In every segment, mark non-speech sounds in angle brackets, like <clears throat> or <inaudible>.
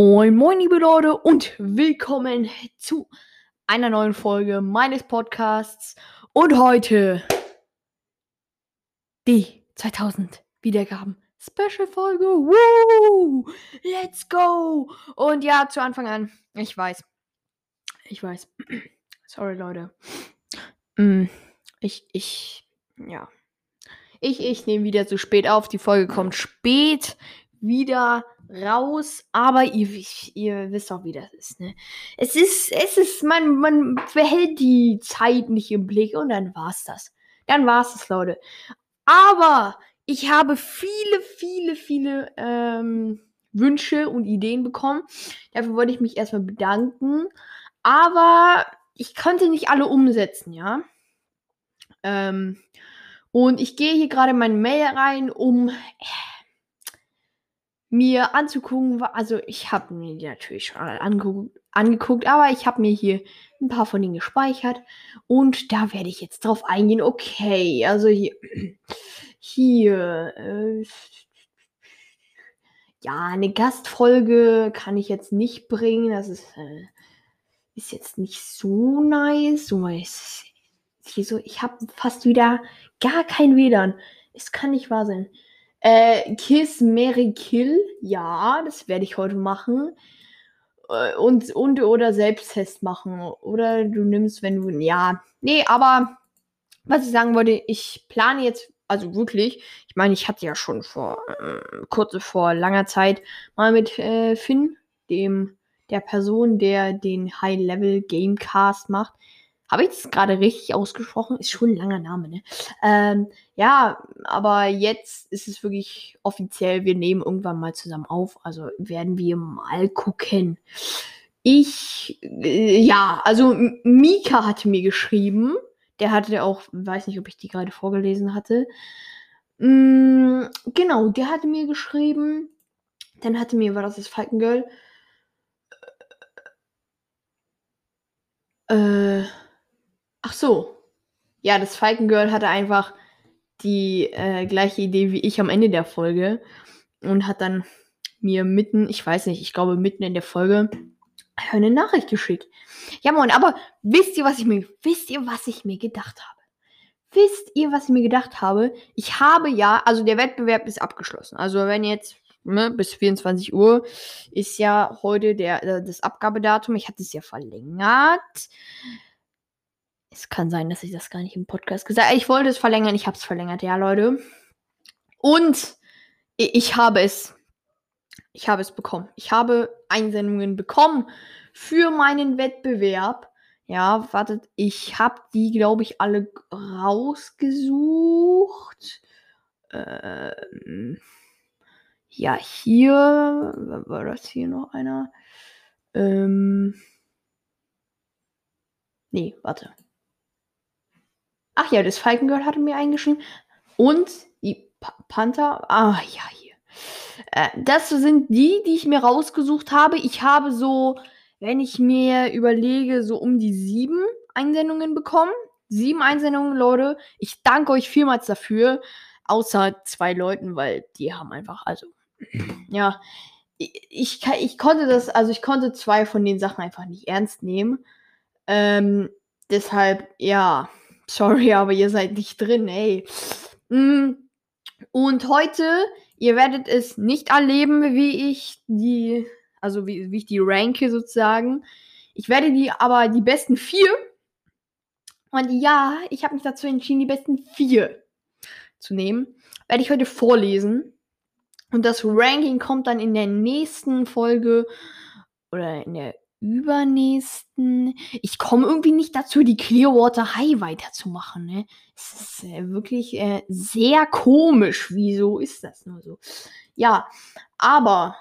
Moin, moin, liebe Leute, und willkommen zu einer neuen Folge meines Podcasts. Und heute die 2000 Wiedergaben Special-Folge. Woo! Let's go! Und ja, zu Anfang an, ich weiß, ich weiß, <clears throat> sorry, Leute. Mm, ich, ich, ja. Ich, ich nehme wieder zu spät auf. Die Folge kommt spät wieder raus, aber ihr, ihr wisst auch, wie das ist, ne? Es ist, es ist, man, man behält die Zeit nicht im Blick und dann war's das. Dann war's das, Leute. Aber ich habe viele, viele, viele ähm, Wünsche und Ideen bekommen. Dafür wollte ich mich erstmal bedanken. Aber ich konnte nicht alle umsetzen, ja. Ähm, und ich gehe hier gerade in Mail rein, um mir anzugucken. Also ich habe mir die natürlich schon angeguckt, angeguckt, aber ich habe mir hier ein paar von denen gespeichert und da werde ich jetzt drauf eingehen. Okay, also hier, <clears throat> hier, äh, ja, eine Gastfolge kann ich jetzt nicht bringen. Das ist, äh, ist jetzt nicht so nice. So, hier so, ich habe fast wieder gar kein WLAN. Es kann nicht wahr sein. Äh, Kiss Mary Kill, ja, das werde ich heute machen. Äh, und, und oder Selbsttest machen. Oder du nimmst, wenn du. Ja. Nee, aber was ich sagen wollte, ich plane jetzt, also wirklich, ich meine, ich hatte ja schon vor, äh, kurze vor langer Zeit mal mit äh, Finn, dem der Person, der den High-Level Gamecast macht, habe ich das gerade richtig ausgesprochen? Ist schon ein langer Name, ne? Ähm, ja, aber jetzt ist es wirklich offiziell. Wir nehmen irgendwann mal zusammen auf. Also werden wir mal gucken. Ich, äh, ja, also Mika hatte mir geschrieben. Der hatte auch, weiß nicht, ob ich die gerade vorgelesen hatte. Mm, genau, der hatte mir geschrieben. Dann hatte mir, war das das Falkengirl? Äh, Ach so. Ja, das Falkengirl hatte einfach die äh, gleiche Idee wie ich am Ende der Folge und hat dann mir mitten, ich weiß nicht, ich glaube mitten in der Folge eine Nachricht geschickt. Ja, moin, aber wisst ihr, was ich mir, wisst ihr, was ich mir gedacht habe? Wisst ihr, was ich mir gedacht habe? Ich habe ja, also der Wettbewerb ist abgeschlossen. Also wenn jetzt ne, bis 24 Uhr ist ja heute der, äh, das Abgabedatum. Ich hatte es ja verlängert. Es kann sein, dass ich das gar nicht im Podcast gesagt habe. Ich wollte es verlängern, ich habe es verlängert, ja, Leute. Und ich habe es. Ich habe es bekommen. Ich habe Einsendungen bekommen für meinen Wettbewerb. Ja, wartet, ich habe die, glaube ich, alle rausgesucht. Ähm, ja, hier war das hier noch einer. Ähm, nee, warte. Ach ja, das Falkengirl hatte mir eingeschrieben. Und die pa Panther. Ah, ja, hier. Äh, das sind die, die ich mir rausgesucht habe. Ich habe so, wenn ich mir überlege, so um die sieben Einsendungen bekommen. Sieben Einsendungen, Leute. Ich danke euch vielmals dafür. Außer zwei Leuten, weil die haben einfach, also, <clears throat> ja. Ich, ich, ich konnte das, also ich konnte zwei von den Sachen einfach nicht ernst nehmen. Ähm, deshalb, ja. Sorry, <laughs> aber ihr seid nicht drin, ey. Mm. Und heute, ihr werdet es nicht erleben, wie ich die, also wie, wie ich die ranke sozusagen. Ich werde die aber die besten vier. Und ja, ich habe mich dazu entschieden, die besten vier zu nehmen. Werde ich heute vorlesen. Und das Ranking kommt dann in der nächsten Folge oder in der übernächsten. Ich komme irgendwie nicht dazu, die Clearwater High weiterzumachen. Ne? Es ist äh, wirklich äh, sehr komisch. Wieso ist das nur so? Ja, aber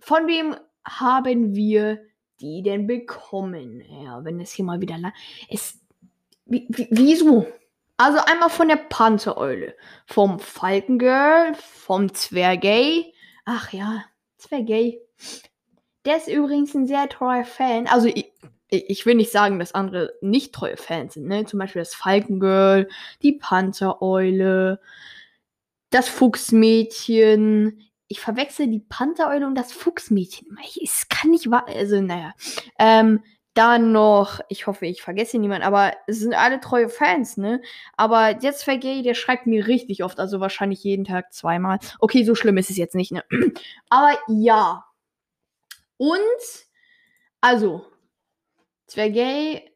von wem haben wir die denn bekommen? Ja, wenn es hier mal wieder es wie, wie, wieso? Also einmal von der Panzereule, vom Falkengirl, vom Zwergay. Ach ja, Zwergay. Der ist übrigens ein sehr treuer Fan. Also ich, ich will nicht sagen, dass andere nicht treue Fans sind. Ne? Zum Beispiel das Falkengirl, die Panzereule, das Fuchsmädchen. ich verwechsel die Panthereule und das Fuchsmädchen. Es kann nicht wahr. Also, naja. Ähm, dann noch, ich hoffe, ich vergesse niemanden, aber es sind alle treue Fans, ne? Aber jetzt Vergay, der schreibt mir richtig oft, also wahrscheinlich jeden Tag zweimal. Okay, so schlimm ist es jetzt nicht, ne? Aber ja. Und, also, Zwergay,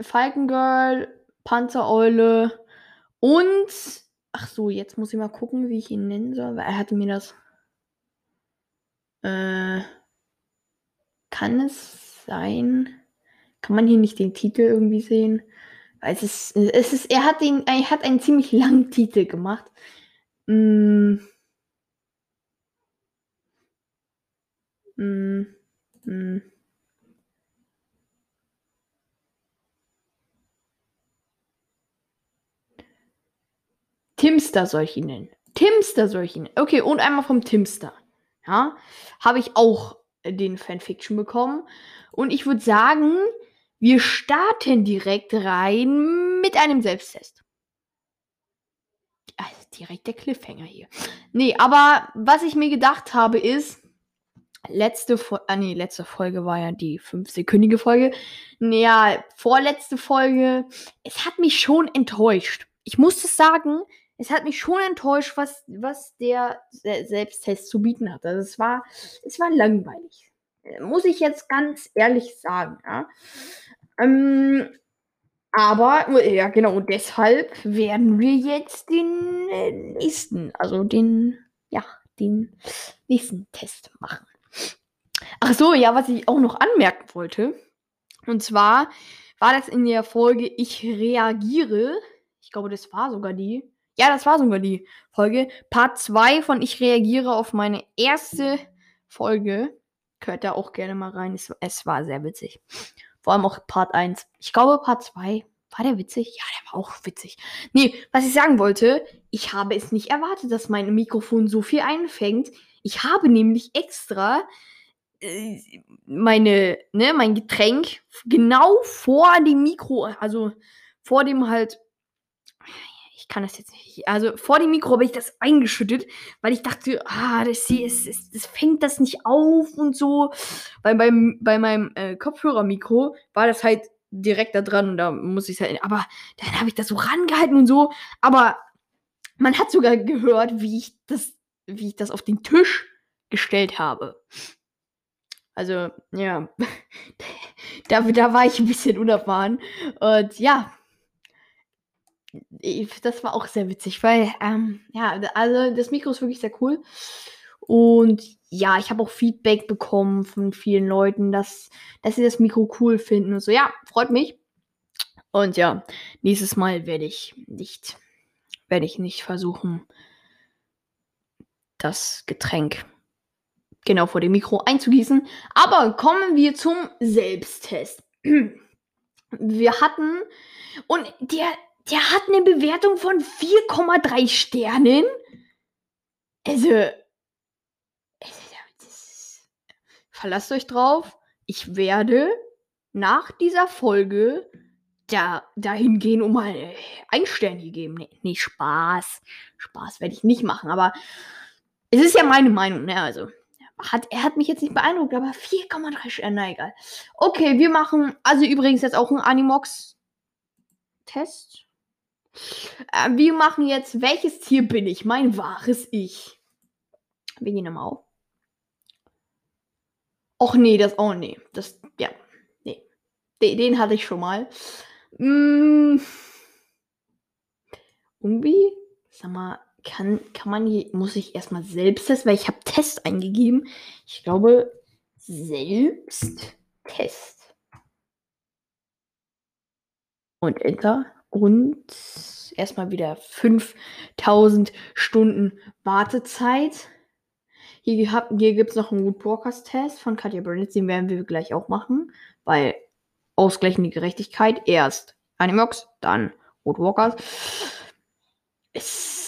Falkengirl, Panzereule und, ach so, jetzt muss ich mal gucken, wie ich ihn nennen soll, weil er hatte mir das, äh, kann es sein, kann man hier nicht den Titel irgendwie sehen? Es ist, es ist, er hat den, er hat einen ziemlich langen Titel gemacht. Mm. Mm. Mm. Timster soll ich ihn nennen. Timster soll ich ihn nennen. Okay, und einmal vom Timster. Ja, habe ich auch den Fanfiction bekommen. Und ich würde sagen, wir starten direkt rein mit einem Selbsttest. Also direkt der Cliffhanger hier. Nee, aber was ich mir gedacht habe ist, letzte Folge, ah nee, letzte Folge war ja die fünfsekündige Folge. Naja, vorletzte Folge, es hat mich schon enttäuscht. Ich muss es sagen, es hat mich schon enttäuscht, was, was der Selbsttest zu bieten hat. Also es war, es war langweilig. Muss ich jetzt ganz ehrlich sagen. Ja. Ähm, aber, ja, genau, deshalb werden wir jetzt den äh, nächsten, also den, ja, den nächsten Test machen. Ach so, ja, was ich auch noch anmerken wollte. Und zwar war das in der Folge Ich reagiere. Ich glaube, das war sogar die. Ja, das war sogar die Folge. Part 2 von Ich reagiere auf meine erste Folge. Hört da auch gerne mal rein. Es, es war sehr witzig. Vor allem auch Part 1. Ich glaube, Part 2 war der witzig? Ja, der war auch witzig. Nee, was ich sagen wollte, ich habe es nicht erwartet, dass mein Mikrofon so viel einfängt. Ich habe nämlich extra meine, ne, mein Getränk genau vor dem Mikro, also vor dem halt ich kann das jetzt nicht. Also vor dem Mikro habe ich das eingeschüttet, weil ich dachte, ah, das ist, das, das fängt das nicht auf und so. Weil beim, bei meinem äh, Kopfhörermikro war das halt direkt da dran und da muss ich halt. Aber dann habe ich das so rangehalten und so. Aber man hat sogar gehört, wie ich das, wie ich das auf den Tisch gestellt habe. Also, ja. <laughs> da, da war ich ein bisschen unerfahren. Und ja, das war auch sehr witzig, weil, ähm, ja, also das Mikro ist wirklich sehr cool. Und ja, ich habe auch Feedback bekommen von vielen Leuten, dass, dass sie das Mikro cool finden und so. Ja, freut mich. Und ja, nächstes Mal werde ich nicht, werde ich nicht versuchen, das Getränk genau vor dem Mikro einzugießen. Aber kommen wir zum Selbsttest. <clears throat> Wir hatten, und der, der hat eine Bewertung von 4,3 Sternen. Also, verlasst euch drauf. Ich werde nach dieser Folge da, dahin gehen und mal ein Stern hier geben. Nee, nee, Spaß. Spaß werde ich nicht machen, aber es ist ja meine Meinung, ne? Also, hat, er hat mich jetzt nicht beeindruckt, aber 4,3 Sterne, na egal. Okay, wir machen also übrigens jetzt auch einen Animox-Test. Äh, wir machen jetzt, welches Tier bin ich? Mein wahres Ich. Wir gehen mal auf. Och nee, das, oh nee, das, ja, nee. Den, den hatte ich schon mal. Hm. Irgendwie, sag mal, kann, kann man hier, muss ich erstmal selbst testen, weil ich habe Test eingegeben. Ich glaube, selbst Test. Und Enter und erstmal wieder 5000 Stunden Wartezeit. Hier, hier gibt es noch einen Woodwalkers-Test von Katja Burnett, den werden wir gleich auch machen, weil ausgleichende Gerechtigkeit erst Animox, dann Woodwalkers. Es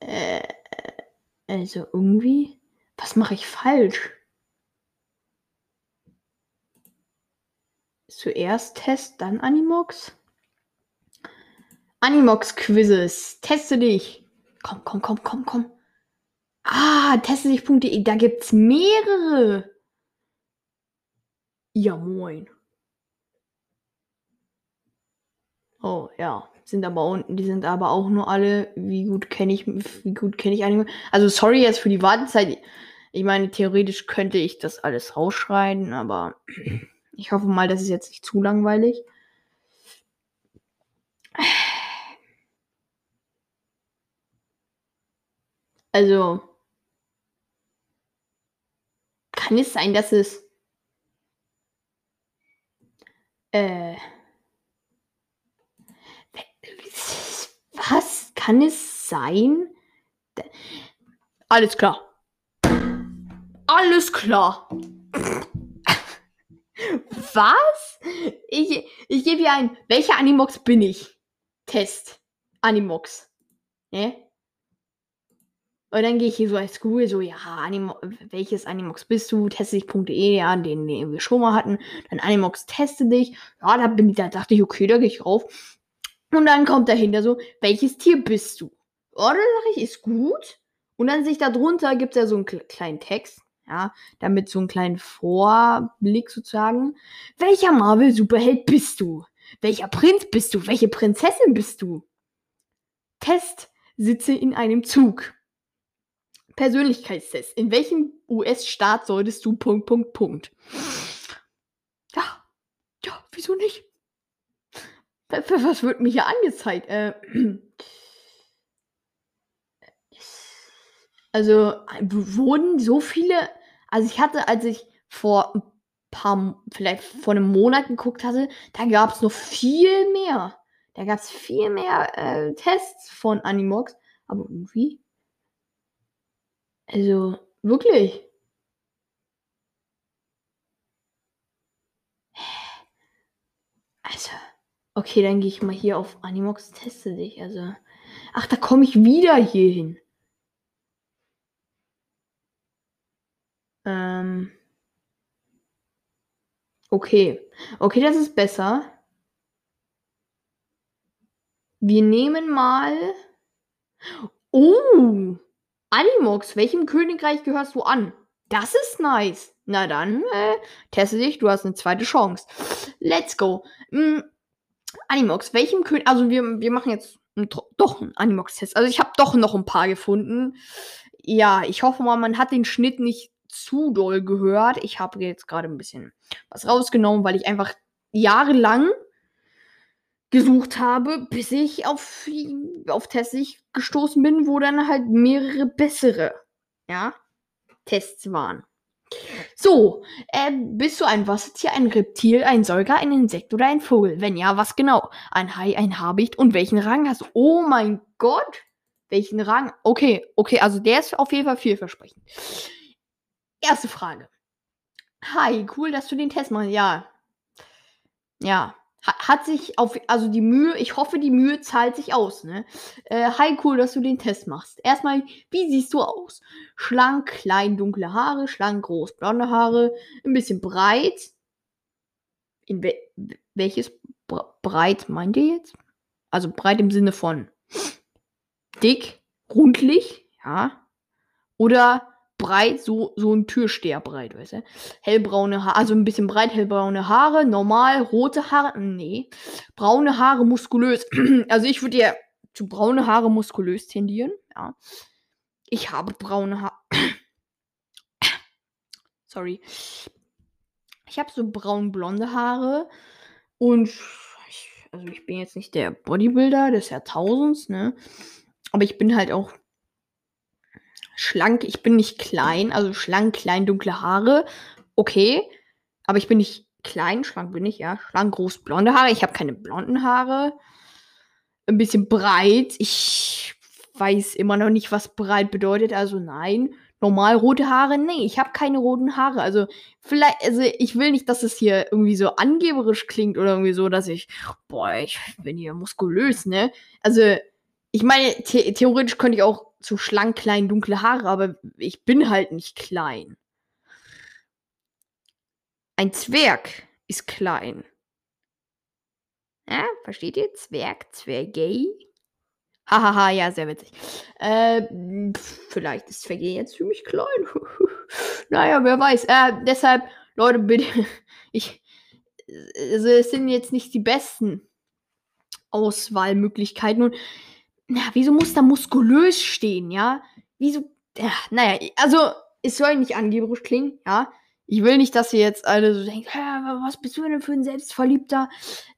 äh, also irgendwie, was mache ich falsch? Zuerst Test, dann Animox. Animox Quizzes. Teste dich. Komm, komm, komm, komm, komm. Ah, teste dich.de. Da gibt's mehrere. Ja, moin. Oh, ja. Sind aber unten, die sind aber auch nur alle, wie gut kenne ich, wie gut kenne ich Anime. Also sorry jetzt für die Wartezeit. Ich meine, theoretisch könnte ich das alles rausschreien, aber ich hoffe mal, das ist jetzt nicht zu langweilig. Also, kann es sein, dass es äh, was kann es sein? Alles klar. Alles klar. <laughs> Was? Ich, ich gebe hier ein. Welcher Animox bin ich? Test. Animox. Ne? Und dann gehe ich hier so als Google, so, ja, Animo welches Animox bist du? Teste dich.de, ja, den, den wir schon mal hatten. Dann Animox teste dich. Ja, da, bin ich, da dachte ich, okay, da gehe ich rauf. Und dann kommt dahinter so, welches Tier bist du? Oder oh, sage ich, ist gut. Und dann sich da drunter gibt es ja so einen kleinen Text. Ja, damit so einen kleinen Vorblick sozusagen. Welcher Marvel-Superheld bist du? Welcher Prinz bist du? Welche Prinzessin bist du? Test sitze in einem Zug. Persönlichkeitstest. In welchem US-Staat solltest du Punkt, Punkt, Punkt? Ja, ja, wieso nicht? Was wird mir hier angezeigt? Äh, <clears throat> also wurden so viele. Also ich hatte, als ich vor ein paar, vielleicht vor einem Monat geguckt hatte, da gab es noch viel mehr. Da gab es viel mehr äh, Tests von Animox. Aber irgendwie also, wirklich? <sighs> Also, okay, dann gehe ich mal hier auf Animox, teste dich. Also, ach, da komme ich wieder hier hin. Ähm. Okay. Okay, das ist besser. Wir nehmen mal. Oh! Animox, welchem Königreich gehörst du an? Das ist nice. Na dann, äh, teste dich, du hast eine zweite Chance. Let's go. Mm, Animox, welchem König. Also, wir, wir machen jetzt ein, doch einen Animox-Test. Also, ich habe doch noch ein paar gefunden. Ja, ich hoffe mal, man hat den Schnitt nicht zu doll gehört. Ich habe jetzt gerade ein bisschen was rausgenommen, weil ich einfach jahrelang gesucht habe, bis ich auf, auf Tests gestoßen bin, wo dann halt mehrere bessere, ja, Tests waren. So, äh, bist du ein Wassertier, ein Reptil, ein Säuger, ein Insekt oder ein Vogel? Wenn ja, was genau? Ein Hai, ein Habicht und welchen Rang hast du? Oh mein Gott! Welchen Rang? Okay, okay, also der ist auf jeden Fall vielversprechend. Erste Frage. Hi, cool, dass du den Test machst. Ja. Ja, hat sich auf, also die Mühe, ich hoffe, die Mühe zahlt sich aus, ne? Äh, hi, cool, dass du den Test machst. Erstmal, wie siehst du aus? Schlank, klein, dunkle Haare, schlank, groß, blonde Haare, ein bisschen breit. In we welches breit meint ihr jetzt? Also breit im Sinne von dick, rundlich, ja? Oder breit, so, so ein Türsteher breit, weißt du? Hellbraune Haare, also ein bisschen breit, hellbraune Haare, normal, rote Haare, nee. Braune Haare, muskulös. <clears throat> also ich würde ja zu braune Haare muskulös tendieren, ja. Ich habe braune Haare. <clears throat> Sorry. Ich habe so braun-blonde Haare und ich, also ich bin jetzt nicht der Bodybuilder des Jahrtausends, ne? Aber ich bin halt auch schlank, ich bin nicht klein, also schlank, klein, dunkle Haare, okay. Aber ich bin nicht klein, schlank bin ich, ja. Schlank, groß, blonde Haare. Ich habe keine blonden Haare. Ein bisschen breit. Ich weiß immer noch nicht, was breit bedeutet. Also nein. Normal rote Haare? Nee, ich habe keine roten Haare. Also vielleicht, also ich will nicht, dass es hier irgendwie so angeberisch klingt oder irgendwie so, dass ich, boah, ich bin hier muskulös, ne? Also ich meine, the theoretisch könnte ich auch zu schlank, klein, dunkle Haare, aber ich bin halt nicht klein. Ein Zwerg ist klein. Ja, versteht ihr? Zwerg, Zwergay. Hahaha, ja, sehr witzig. Äh, vielleicht ist Zwergay jetzt für mich klein. <laughs> naja, wer weiß. Äh, deshalb, Leute, bitte. <laughs> Ich, also es sind jetzt nicht die besten Auswahlmöglichkeiten. Und na, wieso muss da muskulös stehen, ja? Wieso? Ja, naja, also es soll nicht angeberisch klingen, ja. Ich will nicht, dass ihr jetzt alle so denkt, was bist du denn für ein Selbstverliebter?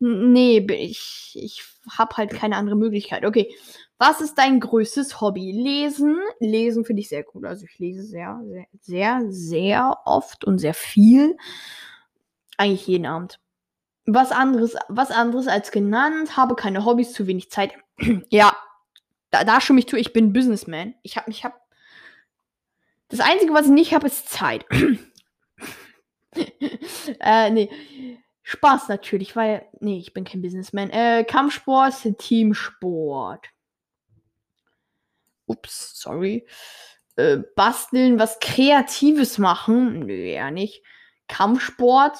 Nee, ich, ich habe halt keine andere Möglichkeit. Okay, was ist dein größtes Hobby? Lesen. Lesen finde ich sehr gut. Also ich lese sehr, sehr, sehr, sehr oft und sehr viel. Eigentlich jeden Abend. Was anderes, was anderes als genannt, habe keine Hobbys, zu wenig Zeit. <clears throat> ja, da, da stimme ich zu, ich bin Businessman. Ich habe, ich habe. Das Einzige, was ich nicht habe, ist Zeit. <clears throat> äh, nee. Spaß natürlich, weil. Nee, ich bin kein Businessman. Äh, Kampfsport, Teamsport. Ups, sorry. Äh, basteln, was Kreatives machen. Nö, eher nicht. Kampfsport.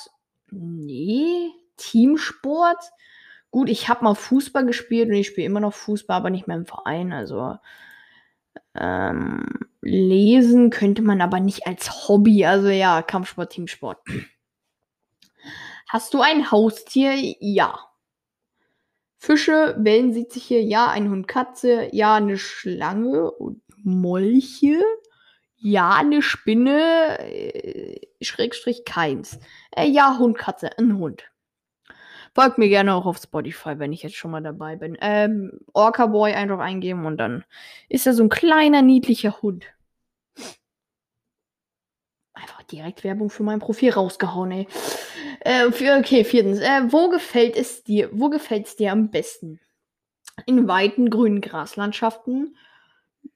Nee. Teamsport. Gut, ich habe mal Fußball gespielt und ich spiele immer noch Fußball, aber nicht mehr im Verein. Also ähm, lesen könnte man aber nicht als Hobby. Also ja, Kampfsport, Teamsport. Hast du ein Haustier? Ja. Fische, Wellensittiche, ja. Ein Hund, Katze, ja. Eine Schlange und Molche, ja. Eine Spinne, äh, Schrägstrich keins. Äh, ja, Hund, Katze, ein Hund. Folgt mir gerne auch auf Spotify, wenn ich jetzt schon mal dabei bin. Ähm, Orca Boy einfach eingeben und dann ist er so ein kleiner, niedlicher Hund. Einfach direkt Werbung für mein Profil rausgehauen, ey. Äh, für, okay, viertens. Äh, wo gefällt es dir? Wo gefällt es dir am besten? In weiten grünen Graslandschaften?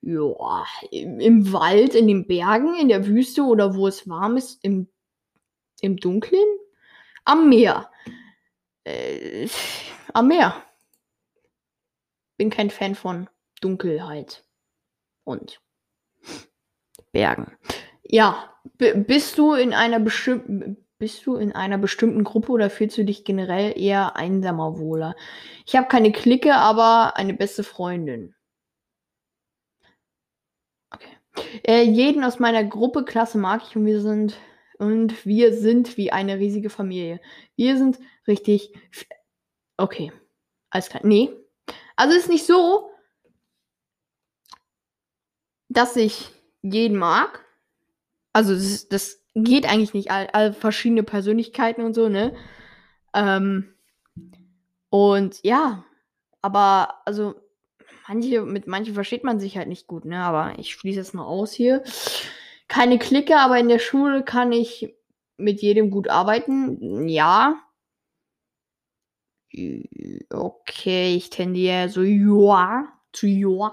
Ja, im, im, Wald, in den Bergen, in der Wüste oder wo es warm ist, im, im Dunkeln? Am Meer äh, am Meer. Bin kein Fan von Dunkelheit und Bergen. Ja, bist du in einer bestimmten bist du in einer bestimmten Gruppe oder fühlst du dich generell eher einsamer wohler? Ich habe keine Clique, aber eine beste Freundin. Okay. Äh, jeden aus meiner Gruppe, Klasse mag ich und wir sind und wir sind wie eine riesige Familie. Wir sind richtig. Okay. Alles klar. Nee. Also ist nicht so, dass ich jeden mag. Also das, das geht eigentlich nicht. All, all, verschiedene Persönlichkeiten und so, ne? Ähm, und ja, aber also manche, mit manchen versteht man sich halt nicht gut, ne? Aber ich schließe es mal aus hier keine Clique, aber in der Schule kann ich mit jedem gut arbeiten. Ja. Okay, ich tendiere so ja zu ja.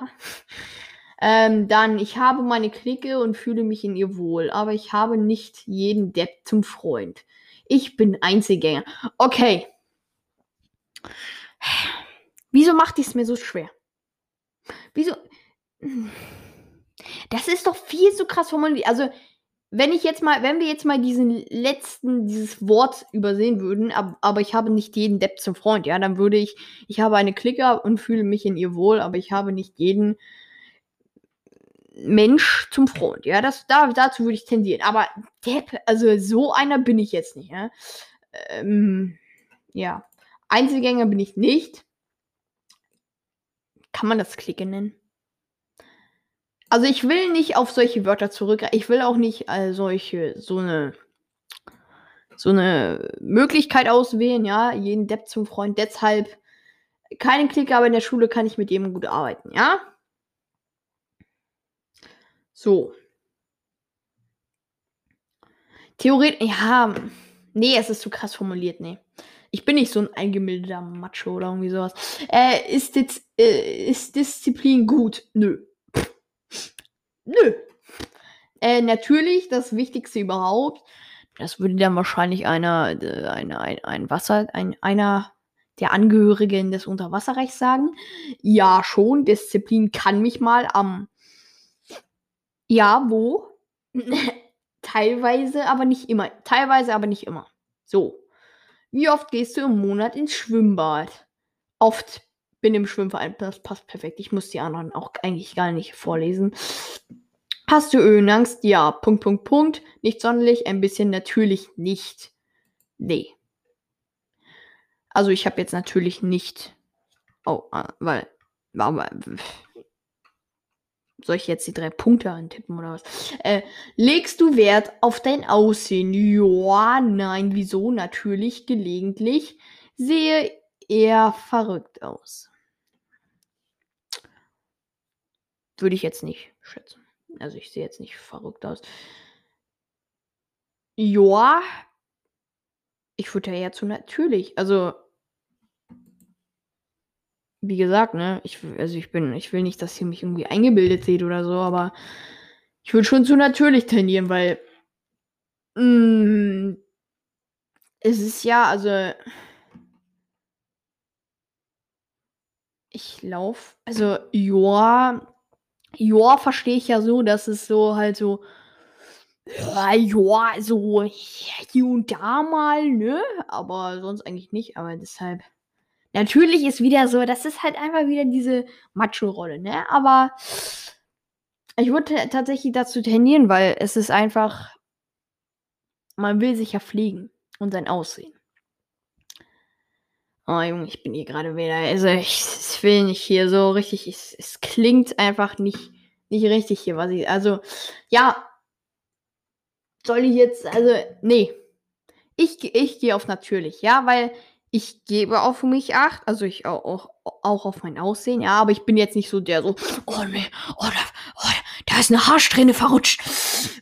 Ähm, dann, ich habe meine Clique und fühle mich in ihr wohl, aber ich habe nicht jeden Depp zum Freund. Ich bin Einzelgänger. Okay. Wieso macht es mir so schwer? Wieso? Das ist doch viel zu krass formuliert. Also, wenn ich jetzt mal, wenn wir jetzt mal diesen letzten, dieses Wort übersehen würden, ab, aber ich habe nicht jeden Depp zum Freund, ja, dann würde ich, ich habe eine Klicker und fühle mich in ihr wohl, aber ich habe nicht jeden Mensch zum Freund, ja, das, da, dazu würde ich tendieren. Aber Depp, also so einer bin ich jetzt nicht, ja. Ähm, ja. Einzelgänger bin ich nicht. Kann man das Clique nennen? Also ich will nicht auf solche Wörter zurück. Ich will auch nicht äh, solche, so eine, so eine Möglichkeit auswählen, ja, jeden Depp zum Freund. Deshalb keine Clique, aber in der Schule kann ich mit jedem gut arbeiten, ja? So. Theoretisch, ja, nee, es ist zu krass formuliert, nee. Ich bin nicht so ein eingemildeter Macho oder irgendwie sowas. Äh, ist, äh, ist Disziplin gut? Nö. Nö. Äh, natürlich, das Wichtigste überhaupt. Das würde dann wahrscheinlich einer, äh, ein, ein Wasser, ein, einer der Angehörigen des Unterwasserrechts sagen. Ja, schon, Disziplin kann mich mal am. ja, wo? <laughs> Teilweise, aber nicht immer. Teilweise, aber nicht immer. So. Wie oft gehst du im Monat ins Schwimmbad? oft bin im Schwimmverein. Das passt perfekt. Ich muss die anderen auch eigentlich gar nicht vorlesen. Hast du Höhenangst? Ja. Punkt, Punkt, Punkt. Nicht sonderlich. Ein bisschen natürlich nicht. Nee. Also ich habe jetzt natürlich nicht. Oh, äh, weil. Aber, soll ich jetzt die drei Punkte antippen oder was? Äh, legst du Wert auf dein Aussehen? Ja, nein, wieso? Natürlich, gelegentlich. Sehe eher verrückt aus. Würde ich jetzt nicht schätzen. Also ich sehe jetzt nicht verrückt aus. Ja. Ich würde ja eher zu natürlich. Also wie gesagt, ne, ich, also ich bin, ich will nicht, dass ihr mich irgendwie eingebildet seht oder so, aber ich würde schon zu natürlich tendieren, weil mh, mm, es ist ja, also ich laufe, also ja, ja, verstehe ich ja so, dass es so halt so, ja, ja, so hier und da mal, ne, aber sonst eigentlich nicht, aber deshalb. Natürlich ist wieder so, das ist halt einfach wieder diese Macho-Rolle, ne? Aber ich würde tatsächlich dazu tendieren, weil es ist einfach, man will sich ja fliegen und sein Aussehen. Oh Junge, ich bin hier gerade wieder, also ich, ich, will nicht hier so richtig, es, es klingt einfach nicht, nicht richtig hier, was ich, also, ja, soll ich jetzt, also, nee, ich, ich gehe auf natürlich, ja, weil ich gebe auf mich Acht, also ich auch, auch, auch auf mein Aussehen, ja, aber ich bin jetzt nicht so der so, oh nee, oh, da, oh, da ist eine Haarsträhne verrutscht.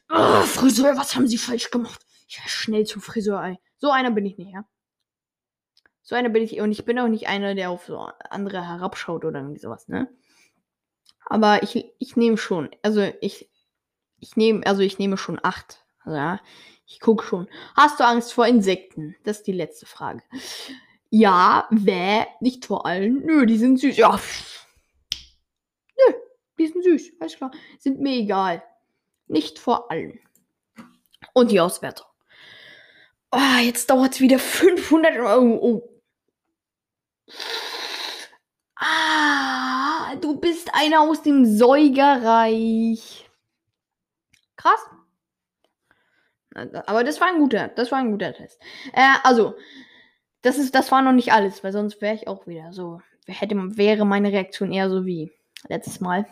Oh, Friseur, was haben Sie falsch gemacht? Ja, schnell zum Friseur, ey. So einer bin ich nicht, ja. So einer bin ich, und ich bin auch nicht einer, der auf so andere herabschaut oder irgendwie sowas, ne? Aber ich, ich nehme schon, also ich, ich nehme, also ich nehme schon Acht, ja. Ich gucke schon. Hast du Angst vor Insekten? Das ist die letzte Frage. Ja, wer? Nicht vor allen. Nö, die sind süß. Ja. Nö, die sind süß. Alles klar. Sind mir egal. Nicht vor allen. Und die Auswertung. Oh, jetzt dauert es wieder 500 Euro. Oh. Ah, du bist einer aus dem Säugerreich. Krass. Aber das war ein guter, das war ein guter Test. Äh, also, das ist, das war noch nicht alles, weil sonst wäre ich auch wieder so. Hätte, wäre meine Reaktion eher so wie letztes Mal.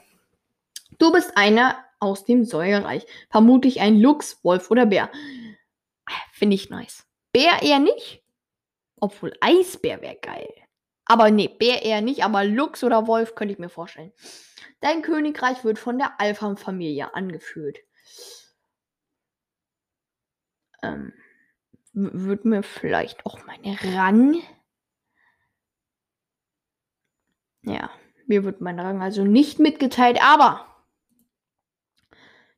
Du bist einer aus dem Säurereich. Vermutlich ein Luchs, Wolf oder Bär. Finde ich nice. Bär eher nicht. Obwohl Eisbär wäre geil. Aber nee, Bär eher nicht, aber Luchs oder Wolf könnte ich mir vorstellen. Dein Königreich wird von der Alpha-Familie angeführt ähm, wird mir vielleicht auch meine Rang. Ja, mir wird mein Rang also nicht mitgeteilt, aber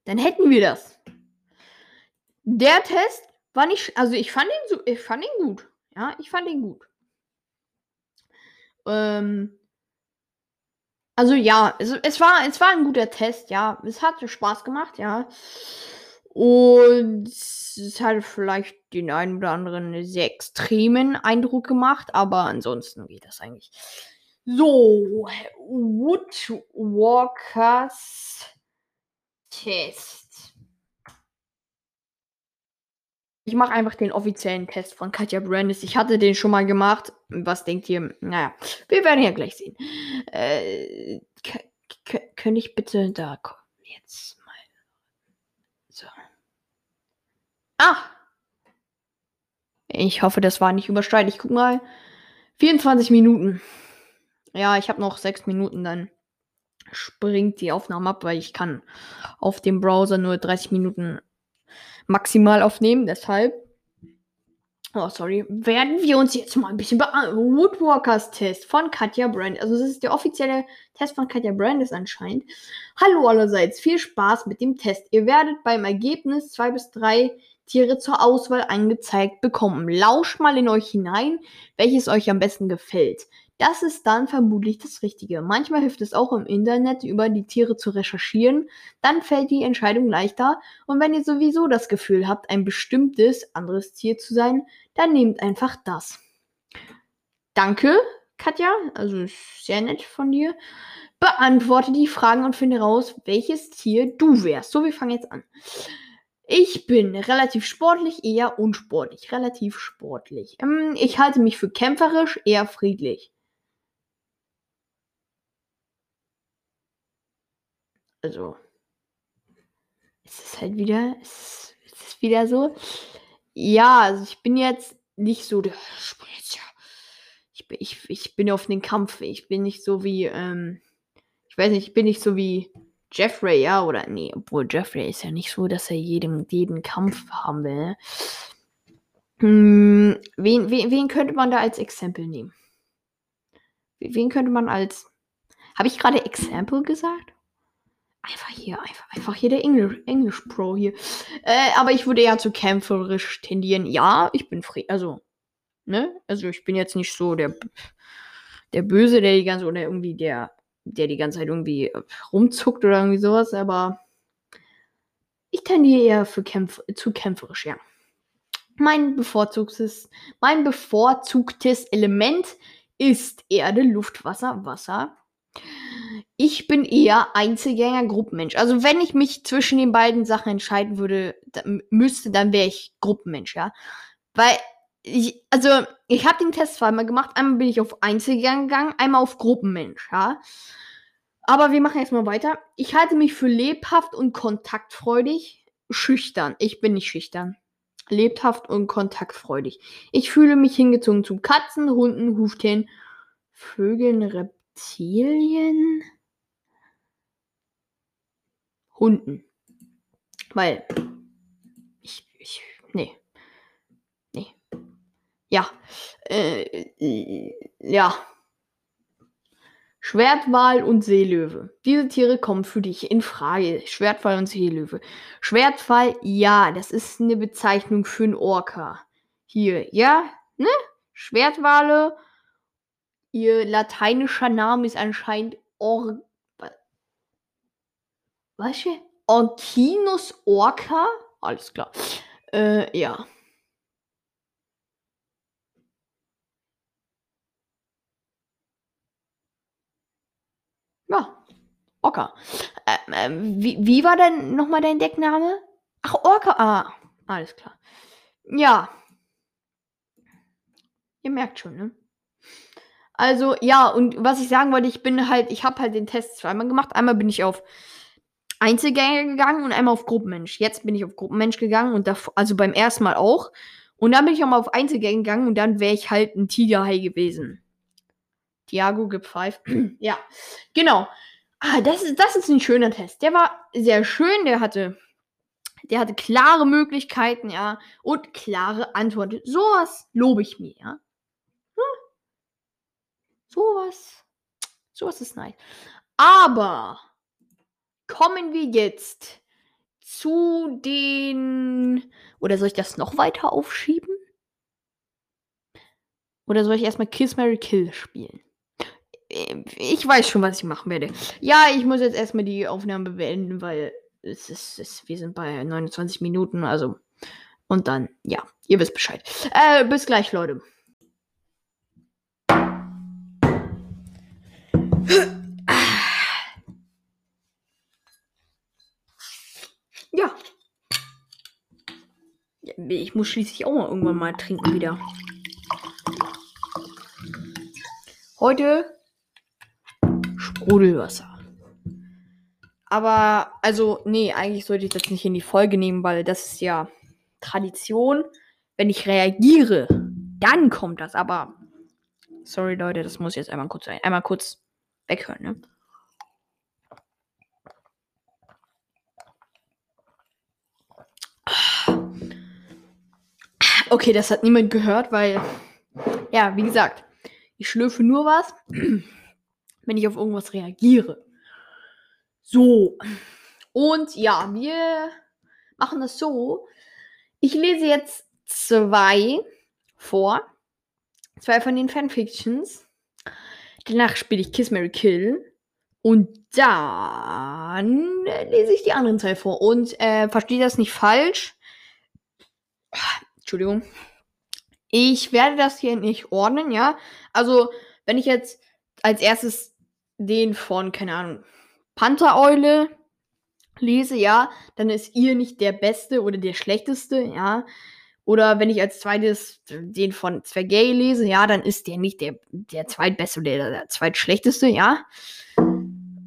dann hätten wir das. Der Test war nicht, also ich fand ihn so, ich fand ihn gut. Ja, ich fand ihn gut. Ähm, also ja, es, es, war, es war ein guter Test, ja. Es hat Spaß gemacht, ja. Und es hat vielleicht den einen oder anderen sehr extremen Eindruck gemacht, aber ansonsten geht das eigentlich. So, Woodwalkers Test. Ich mache einfach den offiziellen Test von Katja Brandis. Ich hatte den schon mal gemacht. Was denkt ihr? Naja, wir werden ja gleich sehen. Äh, könnte ich bitte da kommen? Jetzt so. Ah! Ich hoffe, das war nicht übersteuert. Ich guck mal. 24 Minuten. Ja, ich habe noch 6 Minuten, dann springt die Aufnahme ab, weil ich kann auf dem Browser nur 30 Minuten maximal aufnehmen. Deshalb Oh, sorry. Werden wir uns jetzt mal ein bisschen beantworten. Woodwalkers Test von Katja Brand. Also, das ist der offizielle Test von Katja Brandes anscheinend. Hallo allerseits. Viel Spaß mit dem Test. Ihr werdet beim Ergebnis zwei bis drei Tiere zur Auswahl angezeigt bekommen. Lauscht mal in euch hinein, welches euch am besten gefällt. Das ist dann vermutlich das Richtige. Manchmal hilft es auch im Internet über die Tiere zu recherchieren. Dann fällt die Entscheidung leichter. Und wenn ihr sowieso das Gefühl habt, ein bestimmtes anderes Tier zu sein, dann nehmt einfach das. Danke, Katja. Also sehr nett von dir. Beantworte die Fragen und finde raus, welches Tier du wärst. So, wir fangen jetzt an. Ich bin relativ sportlich, eher unsportlich. Relativ sportlich. Ähm, ich halte mich für kämpferisch, eher friedlich. Also, es ist halt wieder, es ist, es ist wieder so. Ja, also ich bin jetzt nicht so der, ja, ich bin, ich, ich bin auf den Kampf. Ich bin nicht so wie, ähm, ich weiß nicht, ich bin nicht so wie Jeffrey, ja, oder nee, obwohl Jeffrey ist ja nicht so, dass er jedem, jeden Kampf haben will. Hm, wen, wen, wen könnte man da als Exempel nehmen? Wen könnte man als. Habe ich gerade Example gesagt? Einfach hier, einfach, einfach hier der Englisch, Englisch Pro hier. Äh, aber ich würde eher zu kämpferisch tendieren. Ja, ich bin frei. Also, ne? Also ich bin jetzt nicht so der, der Böse, der die ganze, oder irgendwie der, der die ganze Zeit irgendwie äh, rumzuckt oder irgendwie sowas, aber ich tendiere eher für Kämpf zu kämpferisch, ja. Mein bevorzugtes, mein bevorzugtes Element ist Erde, Luft, Wasser, Wasser. Ich bin eher Einzelgänger, Gruppenmensch. Also wenn ich mich zwischen den beiden Sachen entscheiden würde, dann müsste, dann wäre ich Gruppenmensch, ja. Weil ich, also ich habe den Test zweimal gemacht. Einmal bin ich auf Einzelgänger gegangen, einmal auf Gruppenmensch, ja. Aber wir machen jetzt mal weiter. Ich halte mich für lebhaft und kontaktfreudig. Schüchtern. Ich bin nicht schüchtern. Lebhaft und kontaktfreudig. Ich fühle mich hingezogen zu Katzen, Hunden, Huftieren, Vögeln, Reptilien. Hunden. Weil ich, ich, nee. Nee. Ja. Äh, ja. Schwertwal und Seelöwe. Diese Tiere kommen für dich in Frage. Schwertwal und Seelöwe. Schwertwal, ja, das ist eine Bezeichnung für einen Orca. Hier, ja, ne? Schwertwale. Ihr lateinischer Name ist anscheinend Or was? Orkinus Orca? Alles klar. Äh, ja. Ja, Orca. Äh, äh, wie, wie war denn nochmal dein Deckname? Ach, Orca. Ah, alles klar. Ja. Ihr merkt schon, ne? Also, ja, und was ich sagen wollte, ich bin halt, ich habe halt den Test zweimal gemacht. Einmal bin ich auf Einzelgänger gegangen und einmal auf Gruppenmensch. Jetzt bin ich auf Gruppenmensch gegangen und da, also beim ersten Mal auch. Und dann bin ich auch mal auf Einzelgänger gegangen und dann wäre ich halt ein Tigerhai gewesen. Tiago 5. <clears throat> ja, genau. Ah, das ist, das ist ein schöner Test. Der war sehr schön, der hatte, der hatte klare Möglichkeiten, ja, und klare Antworten. Sowas lobe ich mir, ja. Sowas, sowas ist nice. Aber kommen wir jetzt zu den. Oder soll ich das noch weiter aufschieben? Oder soll ich erstmal Kiss Mary Kill spielen? Ich weiß schon, was ich machen werde. Ja, ich muss jetzt erstmal die Aufnahme beenden, weil es ist, es, wir sind bei 29 Minuten, also. Und dann, ja, ihr wisst Bescheid. Äh, bis gleich, Leute. Ich muss schließlich auch mal irgendwann mal trinken wieder. Heute Sprudelwasser. Aber, also, nee, eigentlich sollte ich das nicht in die Folge nehmen, weil das ist ja Tradition. Wenn ich reagiere, dann kommt das. Aber, sorry Leute, das muss jetzt einmal kurz sein. Einmal kurz weghören, ne? Okay, das hat niemand gehört, weil, ja, wie gesagt, ich schlürfe nur was, <clears throat> wenn ich auf irgendwas reagiere. So. Und ja, wir machen das so. Ich lese jetzt zwei vor. Zwei von den Fanfictions. Danach spiele ich Kiss Mary Kill. Und dann lese ich die anderen zwei vor. Und äh, verstehe das nicht falsch. Entschuldigung. Ich werde das hier nicht ordnen, ja. Also, wenn ich jetzt als erstes den von, keine Ahnung, Panthereule lese, ja, dann ist ihr nicht der beste oder der schlechteste, ja. Oder wenn ich als zweites den von Zwergay lese, ja, dann ist der nicht der, der zweitbeste oder der, der zweitschlechteste, ja.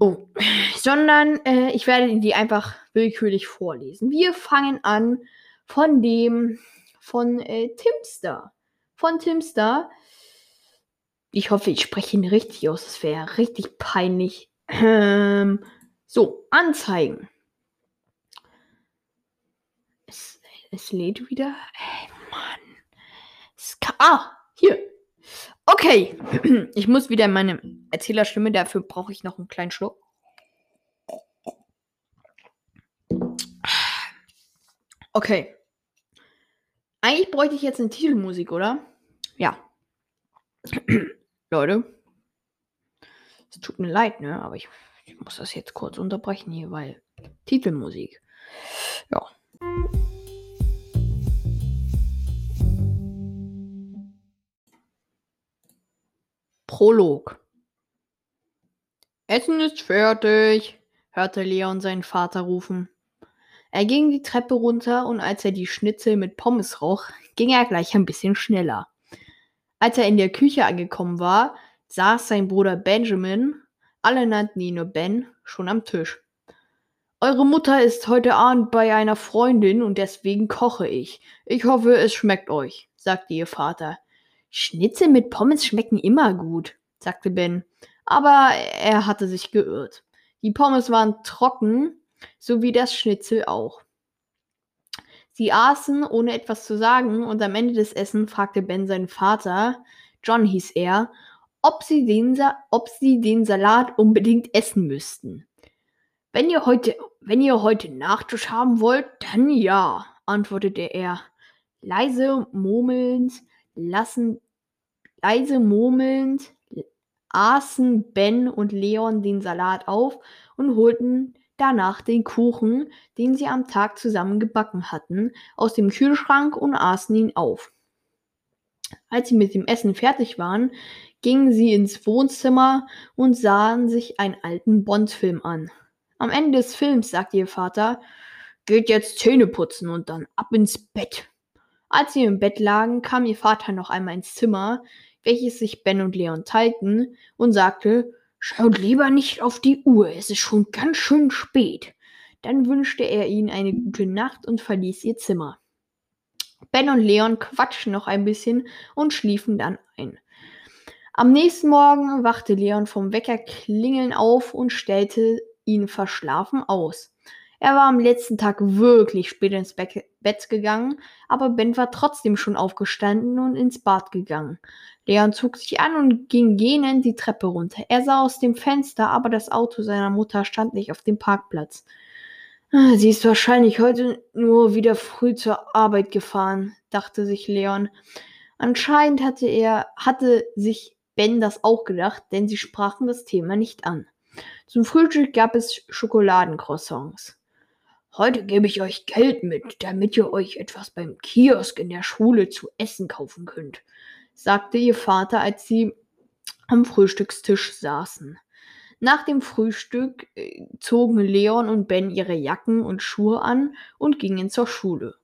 Oh. Sondern äh, ich werde die einfach willkürlich vorlesen. Wir fangen an von dem, von äh, Timster. Von Timster. Ich hoffe, ich spreche ihn richtig aus. Das wäre richtig peinlich. Ähm, so, Anzeigen. Es, lädt wieder. Ey, Mann. Es ah, hier. Okay. <clears throat> Ich muss wieder meine Erzählerstimme. Dafür brauche ich noch einen kleinen Schluck. Okay. Eigentlich bräuchte ich jetzt eine Titelmusik, oder? Ja. <clears throat> Leute. Es tut mir leid, ne? Aber ich, ich muss das jetzt kurz unterbrechen hier, weil Titelmusik. Ja. Prolog. Essen ist fertig, hörte Leon seinen Vater rufen. Er ging die Treppe runter und als er die Schnitzel mit Pommes roch, ging er gleich ein bisschen schneller. Als er in der Küche angekommen war, saß sein Bruder Benjamin, alle nannten ihn nur Ben, schon am Tisch. Eure Mutter ist heute Abend bei einer Freundin und deswegen koche ich. Ich hoffe, es schmeckt euch, sagte ihr Vater. Schnitzel mit Pommes schmecken immer gut, sagte Ben. Aber er hatte sich geirrt. Die Pommes waren trocken, so wie das Schnitzel auch. Sie aßen, ohne etwas zu sagen, und am Ende des Essens fragte Ben seinen Vater, John hieß er, ob sie den, ob sie den Salat unbedingt essen müssten. Wenn ihr heute, wenn ihr heute Nachtisch haben wollt, dann ja, antwortete er. Leise murmelnd, lassen, leise murmelnd, aßen Ben und Leon den Salat auf und holten danach den Kuchen, den sie am Tag zusammen gebacken hatten, aus dem Kühlschrank und aßen ihn auf. Als sie mit dem Essen fertig waren, gingen sie ins Wohnzimmer und sahen sich einen alten Bond-Film an. Am Ende des Films sagte ihr Vater, geht jetzt Zähne putzen und dann ab ins Bett. Als sie im Bett lagen, kam ihr Vater noch einmal ins Zimmer, welches sich Ben und Leon teilten, und sagte, Schaut lieber nicht auf die Uhr, es ist schon ganz schön spät. Dann wünschte er ihnen eine gute Nacht und verließ ihr Zimmer. Ben und Leon quatschten noch ein bisschen und schliefen dann ein. Am nächsten Morgen wachte Leon vom Weckerklingeln auf und stellte ihn verschlafen aus. Er war am letzten Tag wirklich spät ins Be Bett gegangen, aber Ben war trotzdem schon aufgestanden und ins Bad gegangen. Leon zog sich an und ging gähnend die Treppe runter. Er sah aus dem Fenster, aber das Auto seiner Mutter stand nicht auf dem Parkplatz. Sie ist wahrscheinlich heute nur wieder früh zur Arbeit gefahren, dachte sich Leon. Anscheinend hatte er, hatte sich Ben das auch gedacht, denn sie sprachen das Thema nicht an. Zum Frühstück gab es Schokoladencroissants. Heute gebe ich euch Geld mit, damit ihr euch etwas beim Kiosk in der Schule zu essen kaufen könnt, sagte ihr Vater, als sie am Frühstückstisch saßen. Nach dem Frühstück äh, zogen Leon und Ben ihre Jacken und Schuhe an und gingen zur Schule.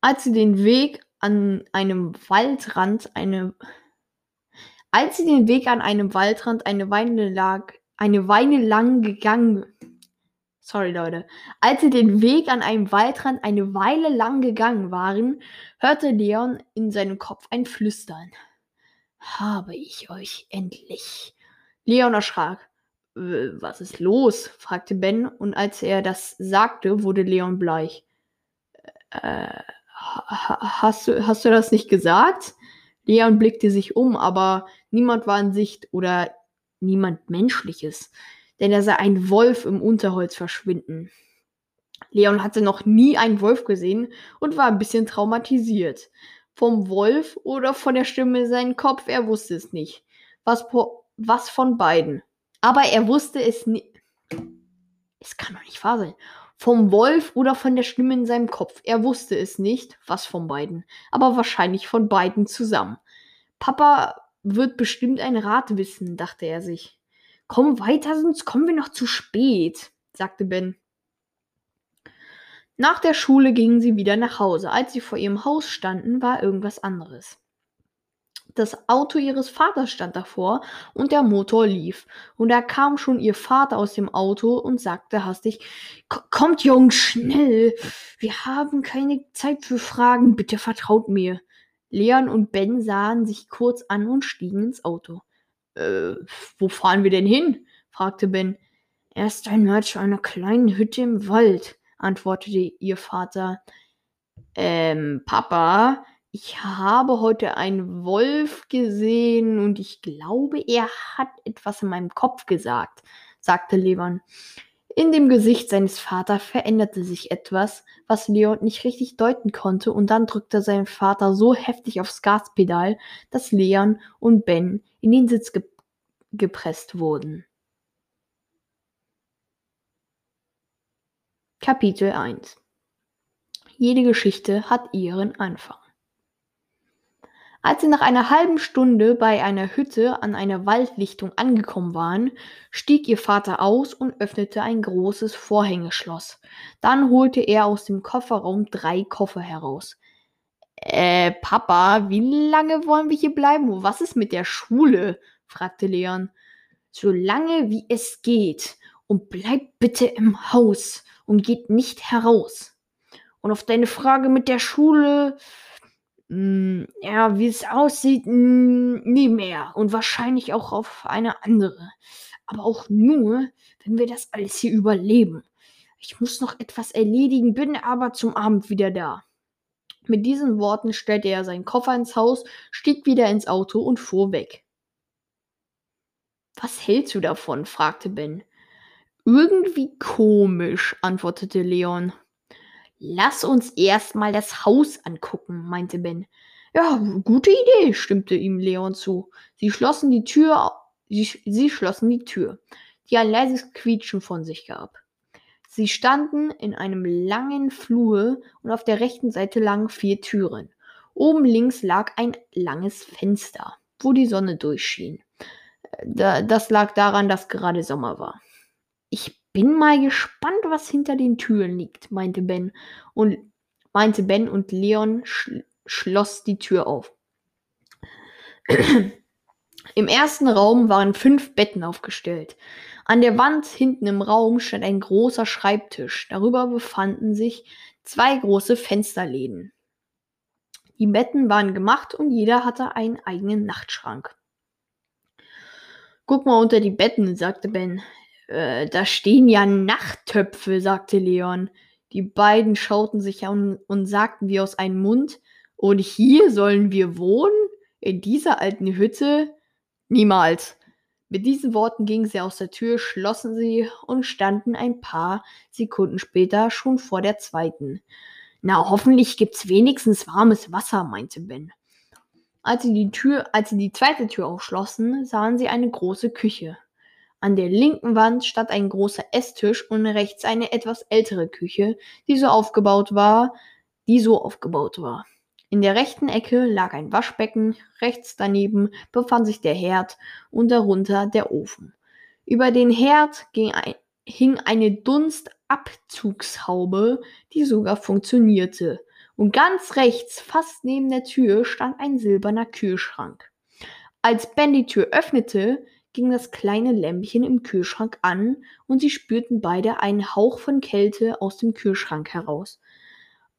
Als sie den Weg an einem Waldrand eine als sie den Weg an einem Waldrand eine Weile lag, eine Weile lang gegangen Sorry, Leute. Als sie den Weg an einem Waldrand eine Weile lang gegangen waren, hörte Leon in seinem Kopf ein Flüstern. Habe ich euch endlich. Leon erschrak. Was ist los? fragte Ben, und als er das sagte, wurde Leon bleich. Äh, hast, du, hast du das nicht gesagt? Leon blickte sich um, aber niemand war in Sicht oder niemand Menschliches denn er sah einen Wolf im Unterholz verschwinden. Leon hatte noch nie einen Wolf gesehen und war ein bisschen traumatisiert. Vom Wolf oder von der Stimme in seinem Kopf, er wusste es nicht. Was, was von beiden. Aber er wusste es nicht. Es kann doch nicht wahr sein. Vom Wolf oder von der Stimme in seinem Kopf. Er wusste es nicht, was von beiden. Aber wahrscheinlich von beiden zusammen. Papa wird bestimmt ein Rat wissen, dachte er sich. Komm weiter, sonst kommen wir noch zu spät, sagte Ben. Nach der Schule gingen sie wieder nach Hause. Als sie vor ihrem Haus standen, war irgendwas anderes. Das Auto ihres Vaters stand davor und der Motor lief. Und da kam schon ihr Vater aus dem Auto und sagte hastig, Kommt, Jungs, schnell! Wir haben keine Zeit für Fragen, bitte vertraut mir. Leon und Ben sahen sich kurz an und stiegen ins Auto. Äh, wo fahren wir denn hin? fragte Ben. Erst einmal zu einer kleinen Hütte im Wald, antwortete ihr Vater. Ähm, Papa, ich habe heute einen Wolf gesehen und ich glaube, er hat etwas in meinem Kopf gesagt, sagte Leon. In dem Gesicht seines Vaters veränderte sich etwas, was Leon nicht richtig deuten konnte, und dann drückte sein Vater so heftig aufs Gaspedal, dass Leon und Ben in den Sitz ge gepresst wurden. Kapitel 1 Jede Geschichte hat ihren Anfang. Als sie nach einer halben Stunde bei einer Hütte an einer Waldlichtung angekommen waren, stieg ihr Vater aus und öffnete ein großes Vorhängeschloss. Dann holte er aus dem Kofferraum drei Koffer heraus. Äh, Papa, wie lange wollen wir hier bleiben? Was ist mit der Schule? fragte Leon. So lange wie es geht. Und bleibt bitte im Haus und geht nicht heraus. Und auf deine Frage mit der Schule, hm, ja, wie es aussieht, hm, nie mehr. Und wahrscheinlich auch auf eine andere. Aber auch nur, wenn wir das alles hier überleben. Ich muss noch etwas erledigen, bin aber zum Abend wieder da. Mit diesen Worten stellte er seinen Koffer ins Haus, stieg wieder ins Auto und fuhr weg. Was hältst du davon? fragte Ben. Irgendwie komisch, antwortete Leon. Lass uns erstmal das Haus angucken, meinte Ben. Ja, gute Idee, stimmte ihm Leon zu. Sie schlossen die Tür, sie, sie schlossen die Tür, die ein leises Quietschen von sich gab. Sie standen in einem langen Flur und auf der rechten Seite lagen vier Türen. Oben links lag ein langes Fenster, wo die Sonne durchschien. Das lag daran, dass gerade Sommer war. Ich bin mal gespannt, was hinter den Türen liegt, meinte Ben und meinte Ben und Leon schl schloss die Tür auf. <clears throat> Im ersten Raum waren fünf Betten aufgestellt. An der Wand hinten im Raum stand ein großer Schreibtisch. Darüber befanden sich zwei große Fensterläden. Die Betten waren gemacht und jeder hatte einen eigenen Nachtschrank. Guck mal unter die Betten, sagte Ben. Äh, da stehen ja Nachttöpfe, sagte Leon. Die beiden schauten sich an und sagten wie aus einem Mund, und hier sollen wir wohnen? In dieser alten Hütte? Niemals. Mit diesen Worten gingen sie aus der Tür, schlossen sie und standen ein paar Sekunden später schon vor der zweiten. Na, hoffentlich gibt's wenigstens warmes Wasser, meinte Ben. Als sie die Tür, als sie die zweite Tür aufschlossen, sahen sie eine große Küche. An der linken Wand stand ein großer Esstisch und rechts eine etwas ältere Küche, die so aufgebaut war, die so aufgebaut war. In der rechten Ecke lag ein Waschbecken, rechts daneben befand sich der Herd und darunter der Ofen. Über den Herd ein, hing eine Dunstabzugshaube, die sogar funktionierte. Und ganz rechts, fast neben der Tür, stand ein silberner Kühlschrank. Als Ben die Tür öffnete, ging das kleine Lämpchen im Kühlschrank an und sie spürten beide einen Hauch von Kälte aus dem Kühlschrank heraus.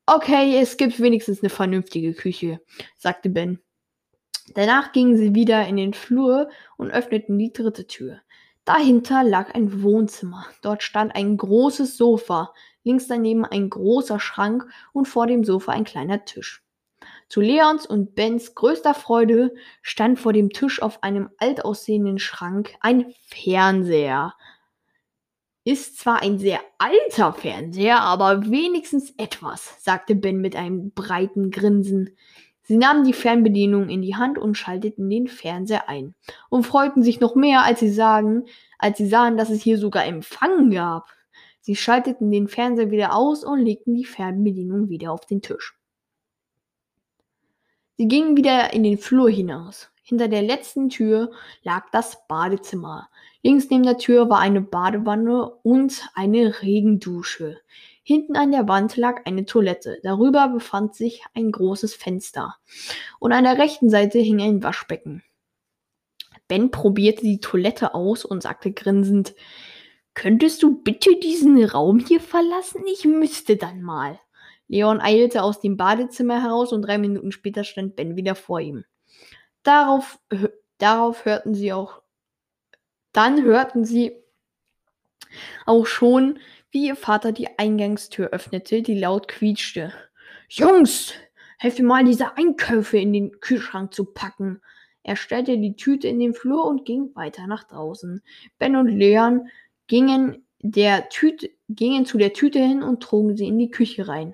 Okay, es gibt wenigstens eine vernünftige Küche, sagte Ben. Danach gingen sie wieder in den Flur und öffneten die dritte Tür. Dahinter lag ein Wohnzimmer. Dort stand ein großes Sofa, links daneben ein großer Schrank und vor dem Sofa ein kleiner Tisch. Zu Leons und Bens größter Freude stand vor dem Tisch auf einem alt aussehenden Schrank ein Fernseher. Ist zwar ein sehr alter Fernseher, aber wenigstens etwas, sagte Ben mit einem breiten Grinsen. Sie nahmen die Fernbedienung in die Hand und schalteten den Fernseher ein und freuten sich noch mehr, als sie sagen, als sie sahen, dass es hier sogar Empfang gab. Sie schalteten den Fernseher wieder aus und legten die Fernbedienung wieder auf den Tisch. Sie gingen wieder in den Flur hinaus. Hinter der letzten Tür lag das Badezimmer. Links neben der Tür war eine Badewanne und eine Regendusche. Hinten an der Wand lag eine Toilette. Darüber befand sich ein großes Fenster. Und an der rechten Seite hing ein Waschbecken. Ben probierte die Toilette aus und sagte grinsend, Könntest du bitte diesen Raum hier verlassen? Ich müsste dann mal. Leon eilte aus dem Badezimmer heraus und drei Minuten später stand Ben wieder vor ihm. Darauf, darauf hörten sie auch, dann hörten sie auch schon, wie ihr Vater die Eingangstür öffnete, die laut quietschte. Jungs, helft mir mal, diese Einkäufe in den Kühlschrank zu packen. Er stellte die Tüte in den Flur und ging weiter nach draußen. Ben und Leon gingen, der Tüte, gingen zu der Tüte hin und trugen sie in die Küche rein,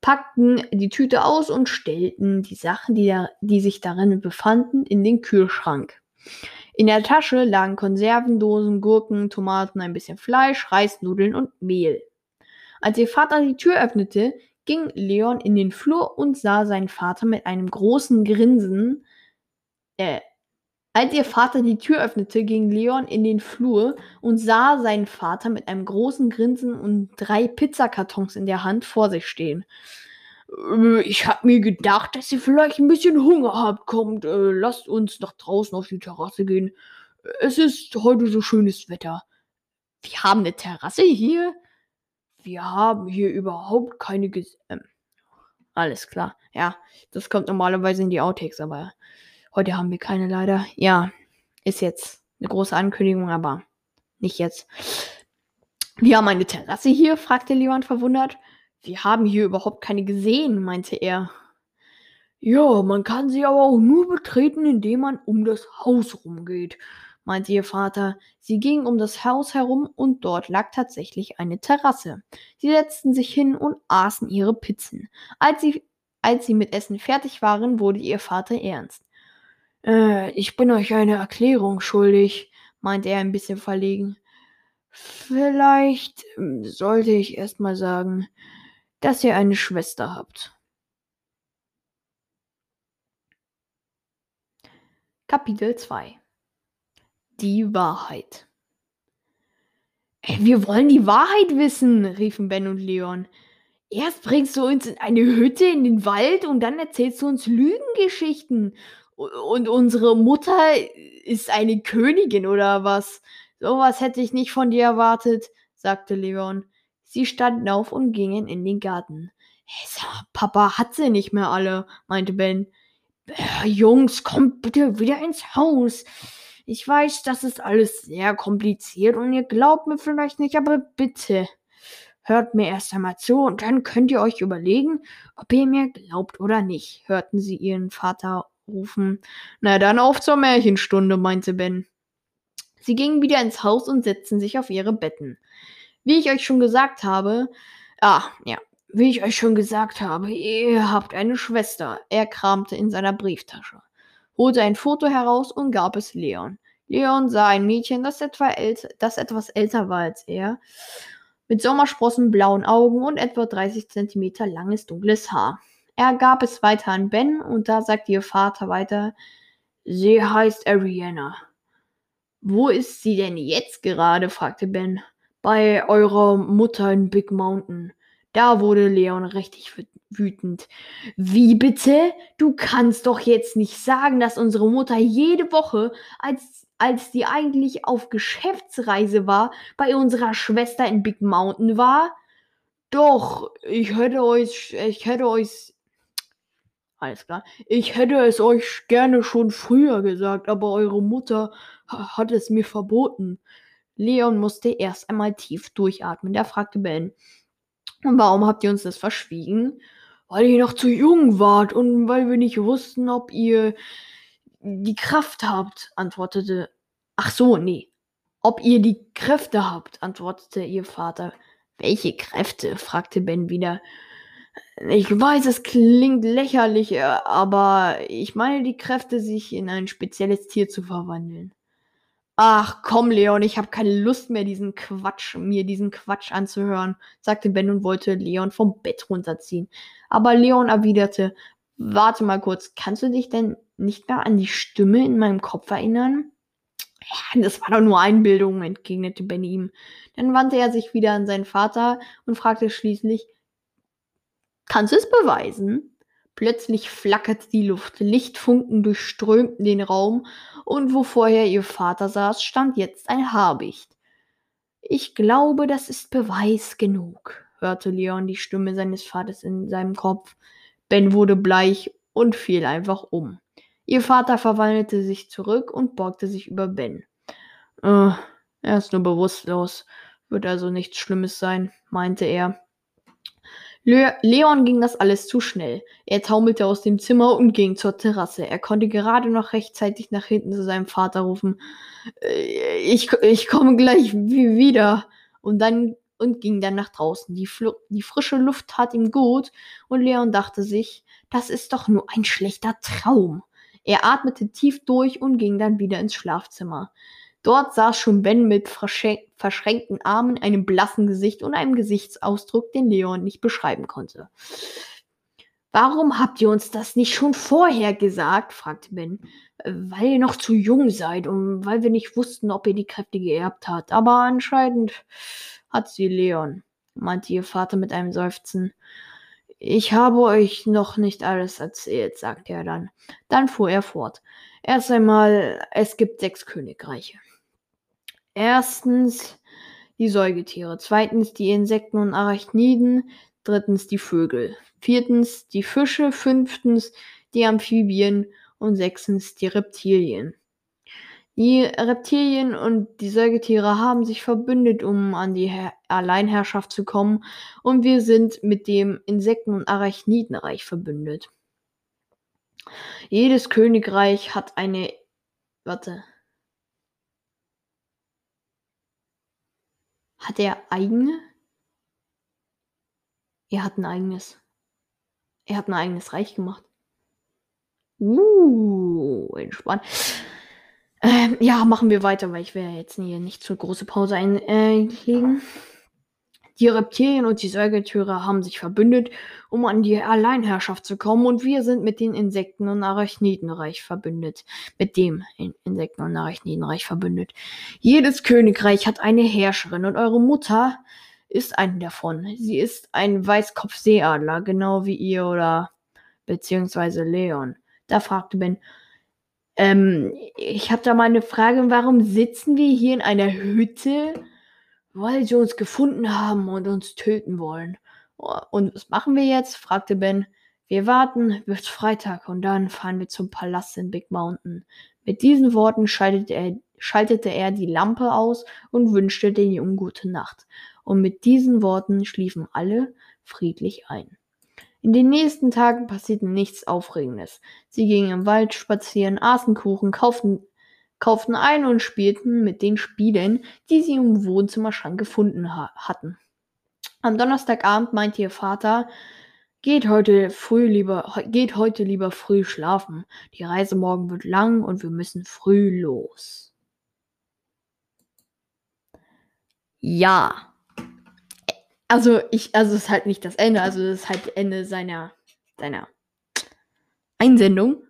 packten die Tüte aus und stellten die Sachen, die, da, die sich darin befanden, in den Kühlschrank. In der Tasche lagen Konservendosen, Gurken, Tomaten, ein bisschen Fleisch, Reisnudeln und Mehl. Als ihr Vater die Tür öffnete, ging Leon in den Flur und sah seinen Vater mit einem großen Grinsen. Äh, als ihr Vater die Tür öffnete, ging Leon in den Flur und sah seinen Vater mit einem großen Grinsen und drei Pizzakartons in der Hand vor sich stehen. Äh, ich hab mir gedacht, dass ihr vielleicht ein bisschen Hunger habt. Kommt, äh, lasst uns nach draußen auf die Terrasse gehen. Es ist heute so schönes Wetter. Wir haben eine Terrasse hier? Wir haben hier überhaupt keine Ges ähm, Alles klar. Ja, das kommt normalerweise in die Outtakes, aber heute haben wir keine leider. Ja, ist jetzt eine große Ankündigung, aber nicht jetzt. Wir haben eine Terrasse hier? fragte Leon verwundert. Wir haben hier überhaupt keine gesehen, meinte er. Ja, man kann sie aber auch nur betreten, indem man um das Haus rumgeht, meinte ihr Vater. Sie gingen um das Haus herum und dort lag tatsächlich eine Terrasse. Sie setzten sich hin und aßen ihre Pizzen. Als sie, als sie mit Essen fertig waren, wurde ihr Vater ernst. Äh, ich bin euch eine Erklärung schuldig, meinte er ein bisschen verlegen. Vielleicht hm, sollte ich erst mal sagen, dass ihr eine Schwester habt. Kapitel 2 Die Wahrheit Wir wollen die Wahrheit wissen, riefen Ben und Leon. Erst bringst du uns in eine Hütte in den Wald und dann erzählst du uns Lügengeschichten. Und unsere Mutter ist eine Königin oder was? Sowas hätte ich nicht von dir erwartet, sagte Leon. Sie standen auf und gingen in den Garten. Hey, Papa hat sie nicht mehr alle, meinte Ben. Äh, Jungs, kommt bitte wieder ins Haus. Ich weiß, das ist alles sehr kompliziert und ihr glaubt mir vielleicht nicht, aber bitte hört mir erst einmal zu und dann könnt ihr euch überlegen, ob ihr mir glaubt oder nicht, hörten sie ihren Vater rufen. Na dann auf zur Märchenstunde, meinte Ben. Sie gingen wieder ins Haus und setzten sich auf ihre Betten. Wie ich euch schon gesagt habe, ah, ja, wie ich euch schon gesagt habe, ihr habt eine Schwester. Er kramte in seiner Brieftasche, holte ein Foto heraus und gab es Leon. Leon sah ein Mädchen, das, etwa das etwas älter war als er, mit Sommersprossen, blauen Augen und etwa 30 Zentimeter langes dunkles Haar. Er gab es weiter an Ben und da sagte ihr Vater weiter, sie heißt Ariana. Wo ist sie denn jetzt gerade? fragte Ben bei eurer Mutter in Big Mountain. Da wurde Leon richtig wütend. Wie bitte? Du kannst doch jetzt nicht sagen, dass unsere Mutter jede Woche, als, als die eigentlich auf Geschäftsreise war, bei unserer Schwester in Big Mountain war? Doch, ich hätte euch, ich hätte euch, alles klar, ich hätte es euch gerne schon früher gesagt, aber eure Mutter hat es mir verboten. Leon musste erst einmal tief durchatmen. Der fragte Ben, und warum habt ihr uns das verschwiegen? Weil ihr noch zu jung wart und weil wir nicht wussten, ob ihr die Kraft habt, antwortete. Ach so, nee. Ob ihr die Kräfte habt, antwortete ihr Vater. Welche Kräfte? fragte Ben wieder. Ich weiß, es klingt lächerlich, äh, aber ich meine die Kräfte, sich in ein spezielles Tier zu verwandeln. Ach komm, Leon, ich habe keine Lust mehr, diesen Quatsch, mir diesen Quatsch anzuhören, sagte Ben und wollte Leon vom Bett runterziehen. Aber Leon erwiderte, warte mal kurz, kannst du dich denn nicht mehr an die Stimme in meinem Kopf erinnern? Ja, das war doch nur Einbildung, entgegnete Ben ihm. Dann wandte er sich wieder an seinen Vater und fragte schließlich, Kannst du es beweisen? Plötzlich flackerte die Luft, Lichtfunken durchströmten den Raum, und wo vorher ihr Vater saß, stand jetzt ein Habicht. Ich glaube, das ist Beweis genug, hörte Leon die Stimme seines Vaters in seinem Kopf. Ben wurde bleich und fiel einfach um. Ihr Vater verwandelte sich zurück und beugte sich über Ben. Äh, er ist nur bewusstlos. Wird also nichts Schlimmes sein, meinte er. Le Leon ging das alles zu schnell. Er taumelte aus dem Zimmer und ging zur Terrasse. Er konnte gerade noch rechtzeitig nach hinten zu seinem Vater rufen. Äh, ich, ich komme gleich wieder. Und dann und ging dann nach draußen. Die, die frische Luft tat ihm gut und Leon dachte sich, das ist doch nur ein schlechter Traum. Er atmete tief durch und ging dann wieder ins Schlafzimmer. Dort saß schon Ben mit verschränkten Armen, einem blassen Gesicht und einem Gesichtsausdruck, den Leon nicht beschreiben konnte. Warum habt ihr uns das nicht schon vorher gesagt? fragte Ben. Weil ihr noch zu jung seid und weil wir nicht wussten, ob ihr die Kräfte geerbt habt. Aber anscheinend hat sie Leon, meinte ihr Vater mit einem Seufzen. Ich habe euch noch nicht alles erzählt, sagte er dann. Dann fuhr er fort. Erst einmal, es gibt sechs Königreiche. Erstens die Säugetiere, zweitens die Insekten und Arachniden, drittens die Vögel, viertens die Fische, fünftens die Amphibien und sechstens die Reptilien. Die Reptilien und die Säugetiere haben sich verbündet, um an die Her Alleinherrschaft zu kommen, und wir sind mit dem Insekten- und Arachnidenreich verbündet. Jedes Königreich hat eine. Warte. Hat er eigene? Er hat ein eigenes. Er hat ein eigenes Reich gemacht. Uh, entspannt. Ähm, ja, machen wir weiter, weil ich werde jetzt hier nicht zu große Pause einlegen. Äh, die Reptilien und die Säugetiere haben sich verbündet, um an die Alleinherrschaft zu kommen, und wir sind mit den Insekten- und Arachnidenreich verbündet. Mit dem Insekten- und Arachnidenreich verbündet. Jedes Königreich hat eine Herrscherin, und eure Mutter ist eine davon. Sie ist ein Weißkopfseeadler, genau wie ihr oder beziehungsweise Leon. Da fragte Ben, ähm, ich habe da mal eine Frage, warum sitzen wir hier in einer Hütte? Weil sie uns gefunden haben und uns töten wollen. Und was machen wir jetzt? fragte Ben. Wir warten bis Freitag und dann fahren wir zum Palast in Big Mountain. Mit diesen Worten schaltete er, schaltete er die Lampe aus und wünschte den Jungen gute Nacht. Und mit diesen Worten schliefen alle friedlich ein. In den nächsten Tagen passierte nichts Aufregendes. Sie gingen im Wald spazieren, aßen Kuchen, kauften, kauften ein und spielten mit den Spielen, die sie im Wohnzimmerschrank gefunden ha hatten. Am Donnerstagabend meinte ihr Vater, geht heute früh lieber, geht heute lieber früh schlafen. Die Reise morgen wird lang und wir müssen früh los. Ja, also ich, also es ist halt nicht das Ende, also es ist halt Ende seiner, seiner Einsendung.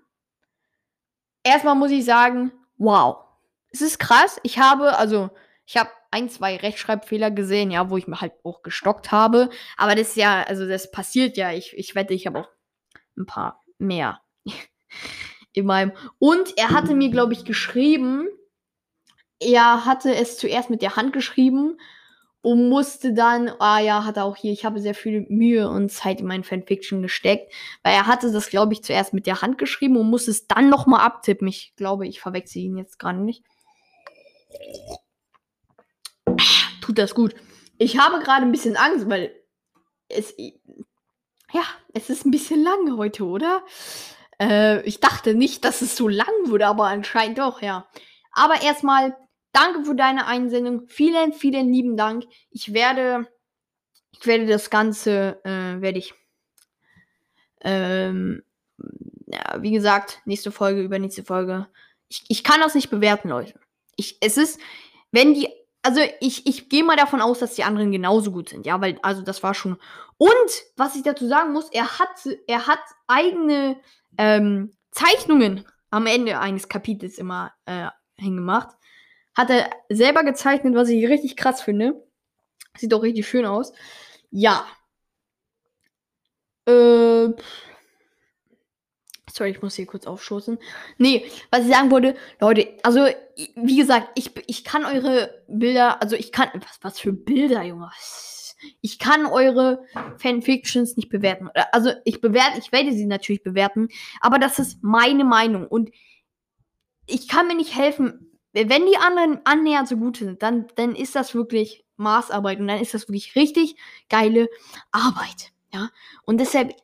Erstmal muss ich sagen, wow. Es ist krass. Ich habe, also, ich habe ein, zwei Rechtschreibfehler gesehen, ja, wo ich mir halt auch gestockt habe. Aber das ist ja, also das passiert ja. Ich, ich wette, ich habe auch ein paar mehr <laughs> in meinem. Und er hatte mir, glaube ich, geschrieben, er hatte es zuerst mit der Hand geschrieben und musste dann, ah ja, hat er auch hier, ich habe sehr viel Mühe und Zeit in mein Fanfiction gesteckt, weil er hatte das, glaube ich, zuerst mit der Hand geschrieben und musste es dann nochmal abtippen. Ich glaube, ich verwechsel ihn jetzt gerade nicht. Tut das gut. Ich habe gerade ein bisschen Angst, weil es, ja, es ist ein bisschen lang heute, oder? Äh, ich dachte nicht, dass es so lang wurde, aber anscheinend doch, ja. Aber erstmal Danke für deine Einsendung. Vielen, vielen lieben Dank. Ich werde, ich werde das Ganze, äh, werde ich, ähm, ja, wie gesagt, nächste Folge, übernächste Folge. Ich, ich kann das nicht bewerten, Leute. Ich, es ist, wenn die, also ich, ich gehe mal davon aus, dass die anderen genauso gut sind, ja, weil, also das war schon. Und was ich dazu sagen muss, er hat, er hat eigene ähm, Zeichnungen am Ende eines Kapitels immer äh, hingemacht. Hat er selber gezeichnet, was ich richtig krass finde. Sieht auch richtig schön aus. Ja. Äh. Sorry, ich muss hier kurz aufstoßen. Nee, was ich sagen wollte, Leute, also, wie gesagt, ich, ich kann eure Bilder, also ich kann, was, was für Bilder, Junge. Ich kann eure Fanfictions nicht bewerten. Also, ich bewerte, ich werde sie natürlich bewerten, aber das ist meine Meinung und ich kann mir nicht helfen, wenn die anderen annähernd so gut sind, dann, dann ist das wirklich Maßarbeit und dann ist das wirklich richtig geile Arbeit. Ja, und deshalb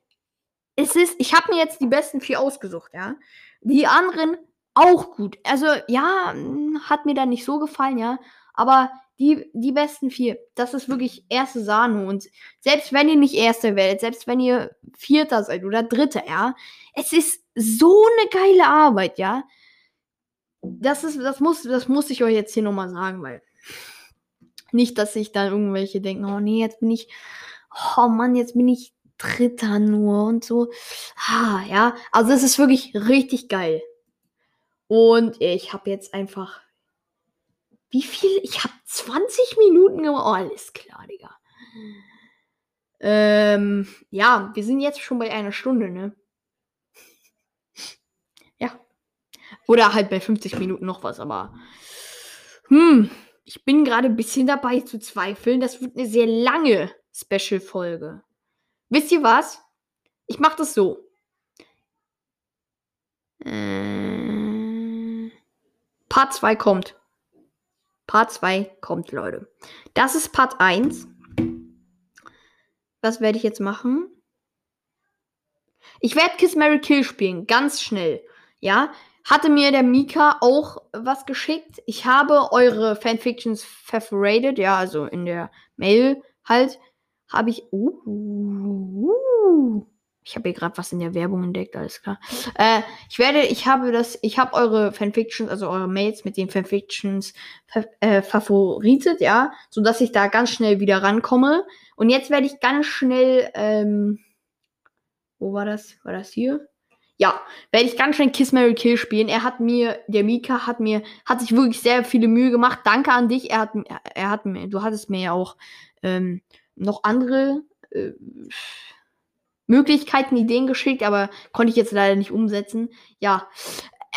es ist, ich habe mir jetzt die besten vier ausgesucht, ja. Die anderen auch gut. Also, ja, hat mir dann nicht so gefallen, ja. Aber die, die besten vier, das ist wirklich erste Sahne. Und selbst wenn ihr nicht erster werdet, selbst wenn ihr vierter seid oder dritter, ja, es ist so eine geile Arbeit, ja. Das ist, das muss, das muss ich euch jetzt hier nochmal sagen, weil nicht, dass sich dann irgendwelche denken, oh nee, jetzt bin ich, oh Mann, jetzt bin ich Dritter nur und so. Ah, ja, also es ist wirklich richtig geil. Und ich habe jetzt einfach. Wie viel? Ich habe 20 Minuten gemacht. Oh, alles klar, Digga. Ähm, ja, wir sind jetzt schon bei einer Stunde, ne? ja. Oder halt bei 50 Minuten noch was, aber. Hm, ich bin gerade ein bisschen dabei zu zweifeln. Das wird eine sehr lange Special-Folge. Wisst ihr was? Ich mache das so. Äh, Part 2 kommt. Part 2 kommt, Leute. Das ist Part 1. Was werde ich jetzt machen? Ich werde Kiss Mary Kill spielen, ganz schnell. Ja, hatte mir der Mika auch was geschickt. Ich habe eure Fanfictions favorited, ja, also in der Mail halt habe ich. Uh, uh, ich habe hier gerade was in der Werbung entdeckt, alles klar. Äh, ich werde, ich habe das, ich habe eure Fanfictions, also eure Mails mit den Fanfictions äh, favoritet, ja, so dass ich da ganz schnell wieder rankomme. Und jetzt werde ich ganz schnell, ähm, wo war das? War das hier? Ja, werde ich ganz schnell Kiss Mary Kill spielen. Er hat mir, der Mika hat mir, hat sich wirklich sehr viele Mühe gemacht. Danke an dich. Er hat, er hat mir, du hattest mir ja auch ähm, noch andere äh, Möglichkeiten, Ideen geschickt, aber konnte ich jetzt leider nicht umsetzen. Ja,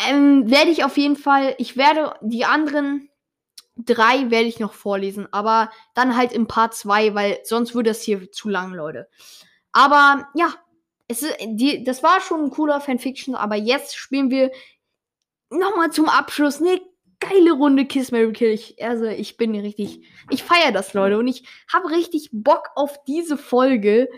ähm, werde ich auf jeden Fall, ich werde die anderen drei werde ich noch vorlesen, aber dann halt im Part 2, weil sonst würde das hier zu lang, Leute. Aber ja, es ist, die, das war schon ein cooler Fanfiction, aber jetzt spielen wir nochmal zum Abschluss eine geile Runde Kiss Mary Kill. Ich, also ich bin richtig, ich feiere das, Leute, und ich habe richtig Bock auf diese Folge,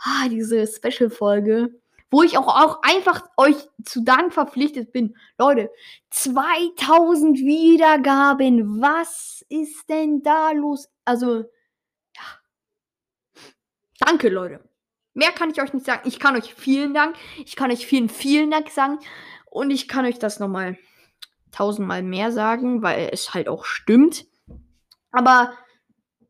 ah, diese Special-Folge, wo ich auch, auch einfach euch zu Dank verpflichtet bin. Leute, 2000 Wiedergaben, was ist denn da los? Also, ja. Danke, Leute. Mehr kann ich euch nicht sagen. Ich kann euch vielen Dank. Ich kann euch vielen, vielen Dank sagen. Und ich kann euch das nochmal tausendmal mehr sagen, weil es halt auch stimmt. Aber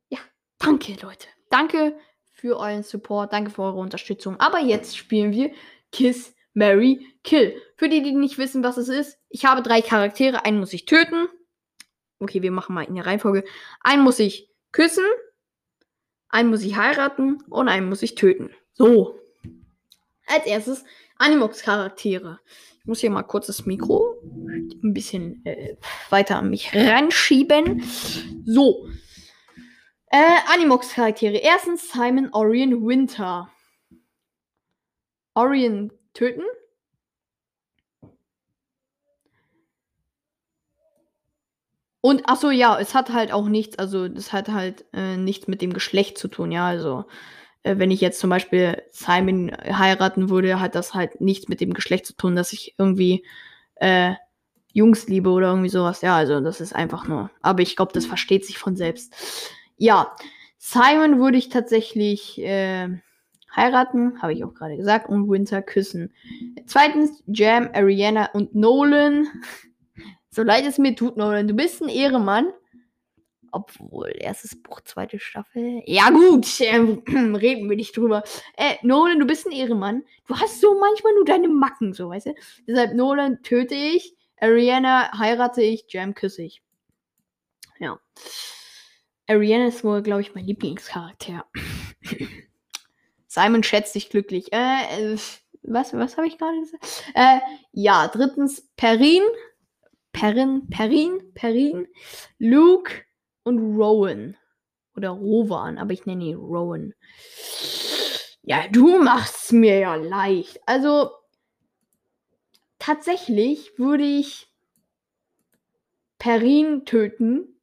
ja, danke Leute. Danke für euren Support, danke für eure Unterstützung. Aber jetzt spielen wir Kiss, Mary, Kill. Für die, die nicht wissen, was es ist, ich habe drei Charaktere. Einen muss ich töten. Okay, wir machen mal in der Reihenfolge. Einen muss ich küssen, einen muss ich heiraten und einen muss ich töten. So. Als erstes Animox-Charaktere. Ich muss hier mal kurz das Mikro ein bisschen äh, weiter an mich ranschieben. So. Äh, Animox-Charaktere. Erstens Simon Orion Winter. Orion töten. Und achso, ja, es hat halt auch nichts, also das hat halt äh, nichts mit dem Geschlecht zu tun, ja, also wenn ich jetzt zum Beispiel Simon heiraten würde, hat das halt nichts mit dem Geschlecht zu tun, dass ich irgendwie äh, Jungs liebe oder irgendwie sowas. Ja, also das ist einfach nur. Aber ich glaube, das versteht sich von selbst. Ja, Simon würde ich tatsächlich äh, heiraten, habe ich auch gerade gesagt, und Winter küssen. Zweitens Jam, Ariana und Nolan. <laughs> so leid es mir tut, Nolan, du bist ein Ehremann. Obwohl, erstes Buch, zweite Staffel. Ja, gut, äh, <clears throat> reden wir nicht drüber. Äh, Nolan, du bist ein Ehrenmann. Du hast so manchmal nur deine Macken, so, weißt du? Deshalb, Nolan töte ich, Ariana heirate ich, Jam küsse ich. Ja. Ariana ist wohl, glaube ich, mein Lieblingscharakter. <clears throat> Simon schätzt dich glücklich. Äh, äh was, was habe ich gerade gesagt? Äh, ja, drittens, Perrin. Perrin, Perrin, Perrin, Luke und Rowan. Oder Rowan, aber ich nenne ihn Rowan. Ja, du machst mir ja leicht. Also, tatsächlich würde ich Perrin töten,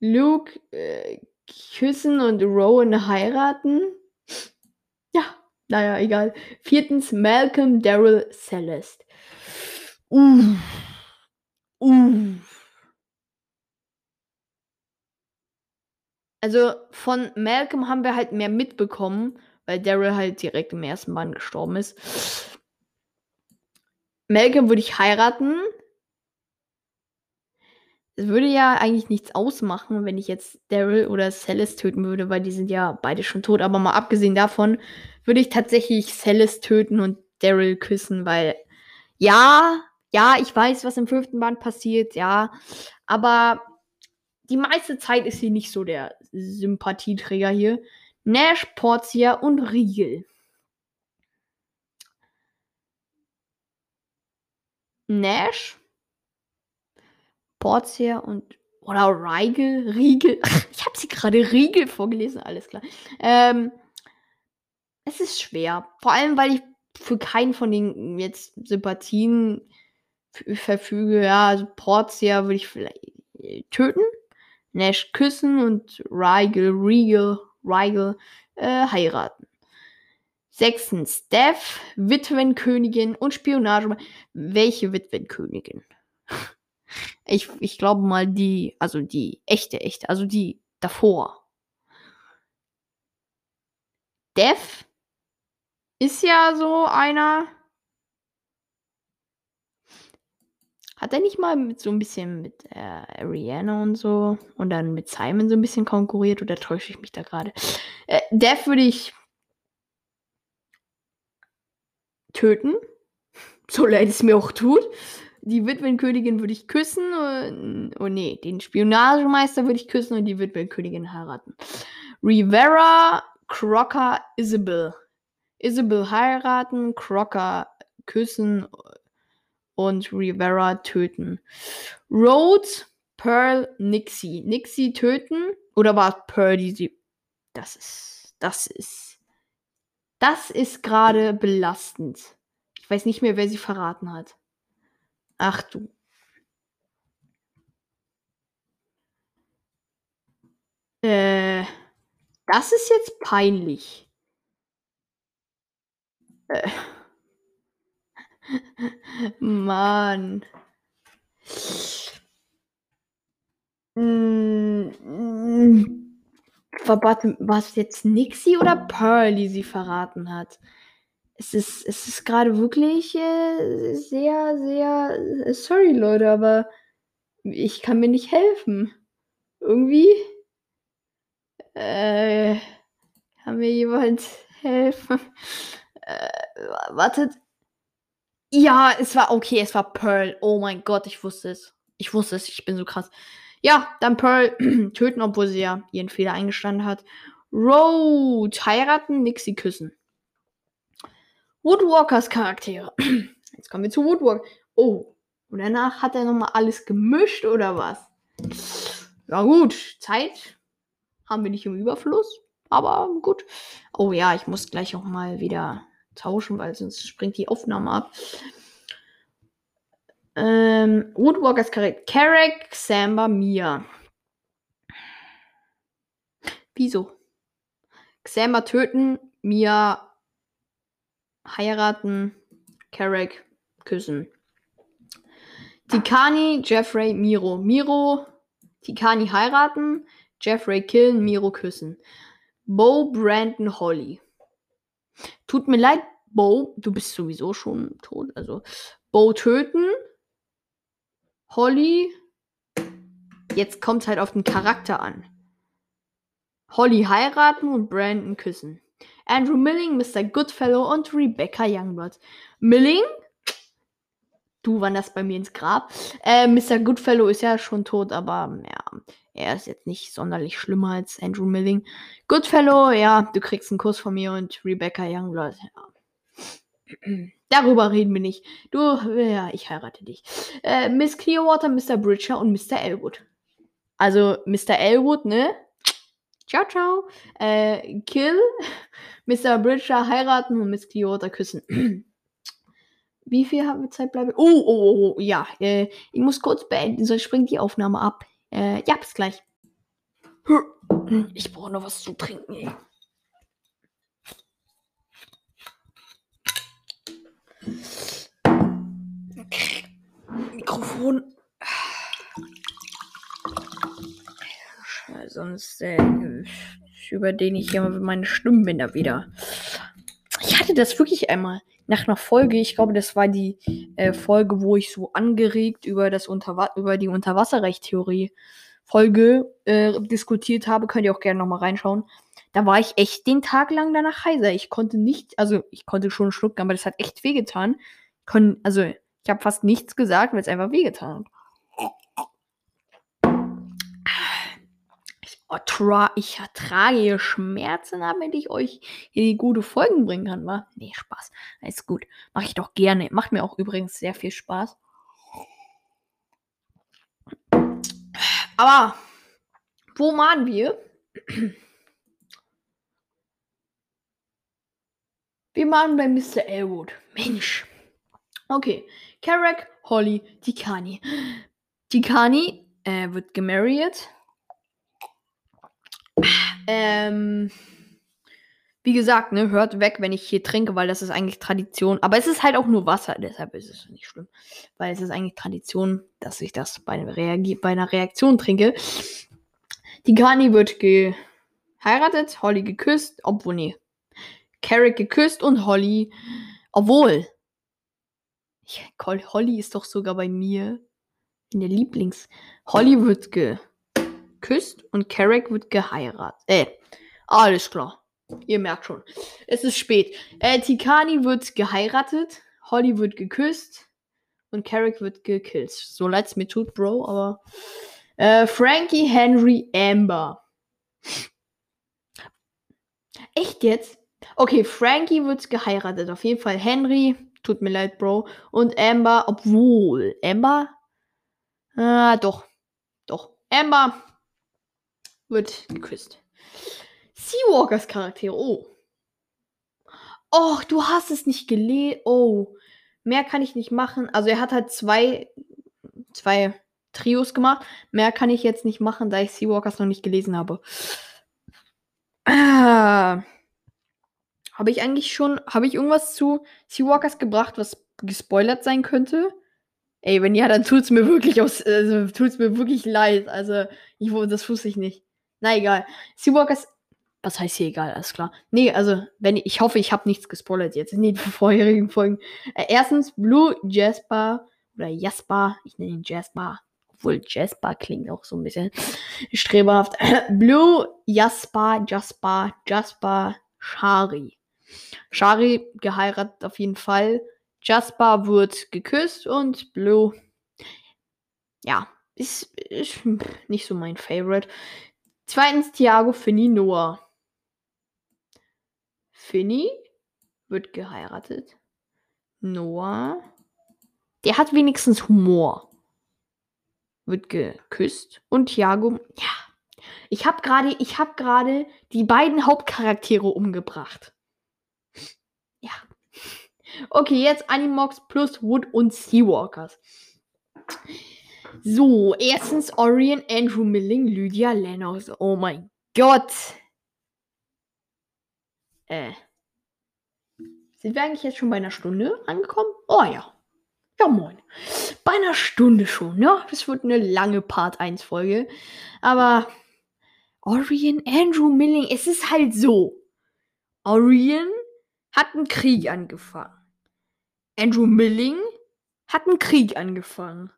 Luke äh, küssen und Rowan heiraten. Ja, naja, egal. Viertens, Malcolm Daryl Celeste. Uh. Uh. Also von Malcolm haben wir halt mehr mitbekommen, weil Daryl halt direkt im ersten Band gestorben ist. Malcolm würde ich heiraten. Es würde ja eigentlich nichts ausmachen, wenn ich jetzt Daryl oder Celeste töten würde, weil die sind ja beide schon tot. Aber mal abgesehen davon würde ich tatsächlich Celeste töten und Daryl küssen, weil ja, ja, ich weiß, was im fünften Band passiert, ja. Aber die meiste Zeit ist sie nicht so der Sympathieträger hier. Nash, Portia und Riegel. Nash, Portia und oder Riegel, Riegel. Ich habe sie gerade Riegel vorgelesen, alles klar. Ähm, es ist schwer, vor allem weil ich für keinen von den jetzt Sympathien verfüge, ja, also Portia würde ich vielleicht äh, töten, Nash küssen und Rigel, Regal, Rigel äh, heiraten. Sechstens, Steph, Witwenkönigin und Spionage. Welche Witwenkönigin? <laughs> Ich, ich glaube mal die, also die echte, echte, also die davor. Dev ist ja so einer, Hat er nicht mal mit so ein bisschen mit äh, Ariana und so und dann mit Simon so ein bisschen konkurriert oder täusche ich mich da gerade? Äh, Dev würde ich töten. <laughs> So leid es mir auch tut. Die Witwenkönigin würde ich küssen. Und, oh nee, den Spionagemeister würde ich küssen und die Witwenkönigin heiraten. Rivera, Crocker, Isabel. Isabel heiraten, Crocker küssen und Rivera töten. Rhodes, Pearl, Nixie. Nixie töten? Oder war es Pearl, die sie. Das ist. Das ist. Das ist gerade belastend. Ich weiß nicht mehr, wer sie verraten hat. Ach du. Äh. Das ist jetzt peinlich. Äh. <laughs> Mann. Hm, hm. War es jetzt Nixie oder Pearl, die sie verraten hat? Es ist, es ist gerade wirklich äh, sehr, sehr. Äh, sorry, Leute, aber ich kann mir nicht helfen. Irgendwie. Äh, kann mir jemand <laughs> helfen? Äh, wartet. Ja, es war okay, es war Pearl. Oh mein Gott, ich wusste es. Ich wusste es, ich bin so krass. Ja, dann Pearl <clears throat> töten, obwohl sie ja ihren Fehler eingestanden hat. Road heiraten, Nixie küssen. Woodwalkers Charaktere. <clears throat> Jetzt kommen wir zu Woodwalk. Oh, und danach hat er nochmal alles gemischt oder was? Ja gut, Zeit haben wir nicht im Überfluss, aber gut. Oh ja, ich muss gleich auch mal wieder tauschen, weil sonst springt die Aufnahme ab. Ähm, Woodwalkers Charakter. Carrick, Samba, Mia. Wieso? Xamba töten, Mia heiraten, Carrick küssen. Tikani, Jeffrey, Miro. Miro, Tikani heiraten, Jeffrey killen, Miro küssen. Bo, Brandon, Holly. Tut mir leid, Bo, du bist sowieso schon tot. Also Bo töten. Holly Jetzt kommt es halt auf den Charakter an. Holly heiraten und Brandon küssen. Andrew Milling, Mr. Goodfellow und Rebecca Youngblood. Milling, du wanderst bei mir ins Grab. Äh, Mr. Goodfellow ist ja schon tot, aber ja, er ist jetzt nicht sonderlich schlimmer als Andrew Milling. Goodfellow, ja, du kriegst einen Kuss von mir und Rebecca Youngblood, ja. <clears throat> Darüber reden wir nicht. Du, ja, ich heirate dich. Äh, Miss Clearwater, Mr. Bridger und Mr. Elwood. Also, Mr. Elwood, ne? Ciao, ciao. Äh, Kill, <laughs> Mr. Bridger heiraten und Miss Clearwater küssen. <clears throat> Wie viel haben wir Zeit bleiben? Oh, oh, oh, oh, ja. Äh, ich muss kurz beenden, sonst springt die Aufnahme ab. Äh, ja, bis gleich. Ich brauche noch was zu trinken, ey. Mikrofon. Sonst äh, überdehne ich hier meine Stimmbänder wieder. Ich hatte das wirklich einmal nach einer Folge. Ich glaube, das war die äh, Folge, wo ich so angeregt über, das Unterwa über die Unterwasserrechttheorie Folge äh, diskutiert habe. Könnt ihr auch gerne nochmal reinschauen. Da war ich echt den Tag lang danach heiser. Ich konnte nicht, also ich konnte schon schlucken, aber das hat echt wehgetan. Kon also ich habe fast nichts gesagt, weil es einfach wehgetan hat. Ich ertrage hier Schmerzen, damit ich euch hier die gute Folgen bringen kann, wa? Nee, Spaß. Alles gut. Mache ich doch gerne. Macht mir auch übrigens sehr viel Spaß. Aber wo waren wir? Wir waren bei Mr. Elwood. Mensch. Okay. Carrack, Holly, Tikani. Tikani äh, wird gemarried. Ähm, wie gesagt, ne, hört weg, wenn ich hier trinke, weil das ist eigentlich Tradition. Aber es ist halt auch nur Wasser, deshalb ist es nicht schlimm. Weil es ist eigentlich Tradition, dass ich das bei, bei einer Reaktion trinke. Die Kani wird geheiratet, Holly geküsst, obwohl, nee. Carrick geküsst und Holly, obwohl. Ich, Holly ist doch sogar bei mir in der Lieblings. Holly wird geküsst und Carrick wird geheiratet. Äh, alles klar. Ihr merkt schon. Es ist spät. Äh, Tikani wird geheiratet, Holly wird geküsst und Carrick wird gekillt. So leid es mir tut, Bro, aber. Äh, Frankie, Henry, Amber. Echt jetzt? Okay, Frankie wird geheiratet. Auf jeden Fall Henry. Tut mir leid, Bro. Und Amber, obwohl. Amber? Ah, doch. Doch. Amber wird geküsst. Seawalkers Charaktere. Oh. Och, du hast es nicht gelesen. Oh. Mehr kann ich nicht machen. Also er hat halt zwei, zwei Trios gemacht. Mehr kann ich jetzt nicht machen, da ich Seawalkers noch nicht gelesen habe. Ah. Habe ich eigentlich schon, habe ich irgendwas zu Seawalkers gebracht, was gespoilert sein könnte? Ey, wenn ja, dann tut's mir wirklich aus, also tut's mir wirklich leid. Also, ich, das wusste ich nicht. Na egal. Seawalkers was heißt hier egal, alles klar. Nee, also, wenn ich, ich hoffe, ich habe nichts gespoilert jetzt in den <laughs> vorherigen Folgen. Äh, erstens, Blue Jasper oder Jasper, ich nenne ihn Jasper, obwohl Jasper klingt auch so ein bisschen streberhaft. <clears throat> Blue, Jasper, Jasper, Jasper, Shari. Shari geheiratet auf jeden Fall. Jasper wird geküsst und Blue, ja, ist, ist nicht so mein Favorite. Zweitens Thiago Finny Noah. Finny wird geheiratet. Noah. Der hat wenigstens Humor. Wird geküsst. Und Thiago. Ja. Ich habe gerade, ich die beiden Hauptcharaktere umgebracht. Ja. Okay, jetzt Animox plus Wood und Seawalkers. So, erstens Orion, Andrew Milling, Lydia Lennox. Oh mein Gott. Äh. Sind wir eigentlich jetzt schon bei einer Stunde angekommen? Oh ja. Ja, moin. Bei einer Stunde schon, ne? Das wird eine lange Part 1 Folge. Aber Orion, Andrew Milling, es ist halt so. Orion hat einen Krieg angefangen. Andrew Milling hat einen Krieg angefangen.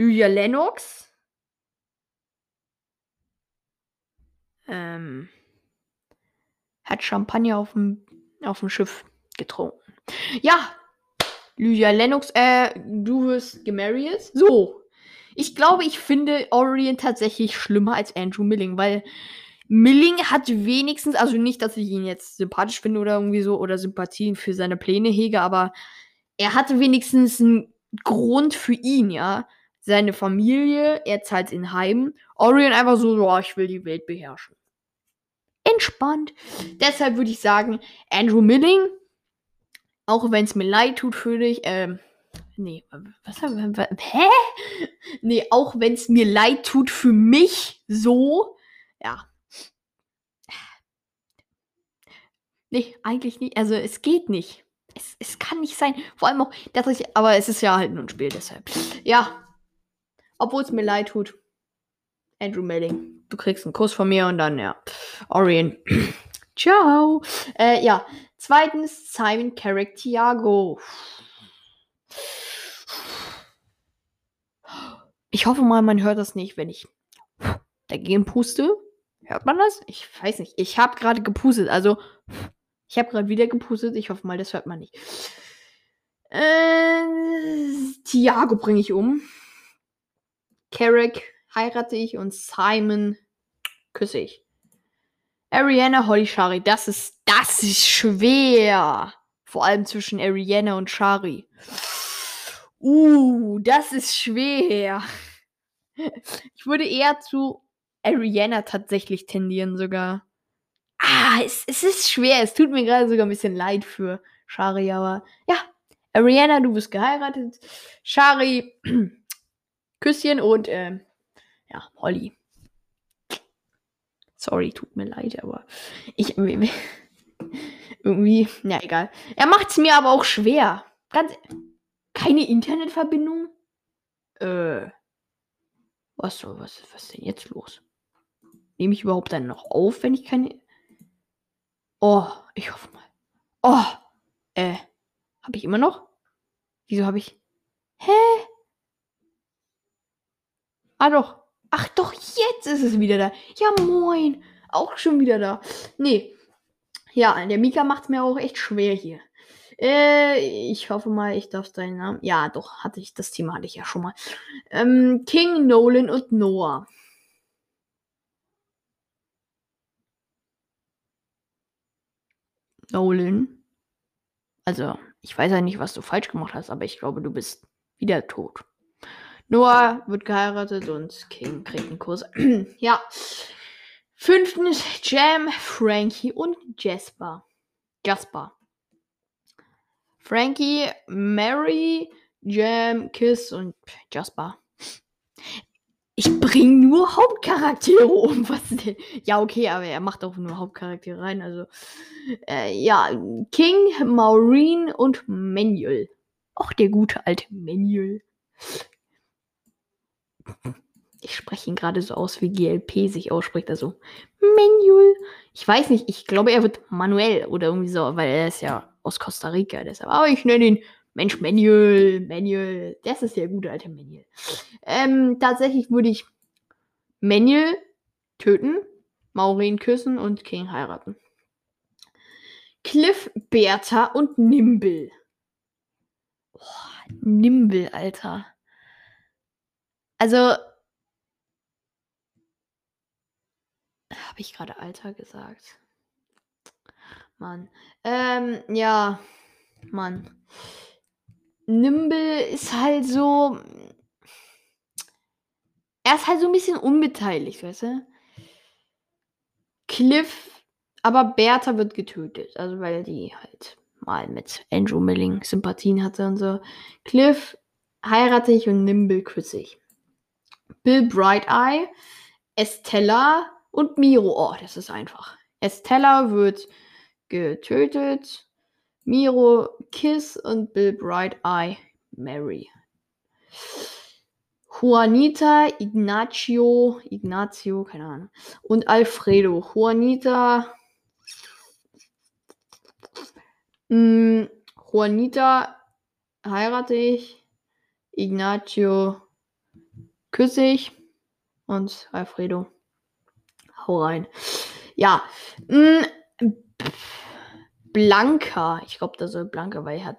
Lydia Lennox ähm, hat Champagner auf dem, auf dem Schiff getrunken. Ja, Lydia Lennox, äh, du wirst gemarried. So. Ich glaube, ich finde Orient tatsächlich schlimmer als Andrew Milling, weil Milling hat wenigstens, also nicht, dass ich ihn jetzt sympathisch finde oder irgendwie so, oder Sympathien für seine Pläne hege, aber er hatte wenigstens einen Grund für ihn, ja. Seine Familie, er zahlt in Heim. Orient einfach so, oh, ich will die Welt beherrschen. Entspannt. Deshalb würde ich sagen, Andrew Milling auch wenn es mir leid tut für dich, ähm, nee, was, was hä? Nee, auch wenn es mir leid tut für mich, so, ja. Nee, eigentlich nicht. Also, es geht nicht. Es, es kann nicht sein. Vor allem auch, dass ich, aber es ist ja halt nur ein Spiel, deshalb. Ja. Obwohl es mir leid tut. Andrew Melling, du kriegst einen Kuss von mir und dann, ja. Orion. <clears throat> Ciao. Äh, ja. Zweitens Simon Carrick Thiago. Ich hoffe mal, man hört das nicht, wenn ich dagegen puste. Hört man das? Ich weiß nicht. Ich habe gerade gepustet. Also, ich habe gerade wieder gepustet. Ich hoffe mal, das hört man nicht. Äh, Thiago bringe ich um. Carrick heirate ich und Simon küsse ich. Ariana Holly Shari, das ist, das ist schwer. Vor allem zwischen Ariana und Shari. Uh, das ist schwer. <laughs> Ich würde eher zu Ariana tatsächlich tendieren sogar. Ah, es, es ist schwer. Es tut mir gerade sogar ein bisschen leid für Shari, aber ja. Ariana, du bist geheiratet. Shari, <clears throat> Küsschen und äh, ja, Holly. Sorry, tut mir leid, aber ich <laughs> irgendwie, ja egal. Er macht es mir aber auch schwer. Ganz keine Internetverbindung? Äh was was was ist denn jetzt los? Nehme ich überhaupt dann noch auf, wenn ich keine Oh, ich hoffe mal. Oh, äh habe ich immer noch? Wieso habe ich Hä? Ah doch. Ach doch, jetzt ist es wieder da. Ja, moin. Auch schon wieder da. Nee. Ja, der Mika macht es mir auch echt schwer hier. Äh, ich hoffe mal, ich darf deinen Namen. Ja, doch, hatte ich. Das Thema hatte ich ja schon mal. Ähm, King, Nolan und Noah. Nolan. Also, ich weiß ja nicht, was du falsch gemacht hast, aber ich glaube, du bist wieder tot. Noah wird geheiratet und King kriegt einen Kurs. <clears throat> ja. Fünftens Jam, Frankie und Jasper. Jasper. Frankie, Mary, Jam, Kiss und Jasper. Ich bringe nur Hauptcharaktere um. <laughs> Was denn? Ja, okay, aber er macht auch nur Hauptcharaktere rein. Also, äh, ja, King, Maureen und Manuel. Auch der gute alte Manuel. Ich spreche ihn gerade so aus, wie GLP sich ausspricht. Also, Manuel. Ich weiß nicht, ich glaube, er wird Manuel oder irgendwie so, weil er ist ja aus Costa Rica. Deshalb. Aber ich nenne ihn Mensch Manuel. Manuel. Das ist der gute alte Manuel. Ähm, tatsächlich würde ich Manuel töten, Maureen küssen und King heiraten. Cliff, Bertha und Nimble. Oh, Nimble, Alter. Also. Habe ich gerade Alter gesagt? Mann. Ähm, ja. Mann. Nimble ist halt so. Er ist halt so ein bisschen unbeteiligt, weißt du? Cliff, aber Bertha wird getötet. Also, weil die halt mal mit Andrew Milling Sympathien hatte und so. Cliff heirate ich und Nimble küsse ich. Bill Bright Eye, Estella und Miro. Oh, das ist einfach. Estella wird getötet. Miro Kiss und Bill Bright Eye Mary. Juanita, Ignacio, Ignacio, keine Ahnung. Und Alfredo. Juanita. Mh, mm, Juanita heirate ich. Ignacio küsse ich und Alfredo, hau rein. Ja. Mh, Blanca. Ich glaube, das soll Blanca, weil er hat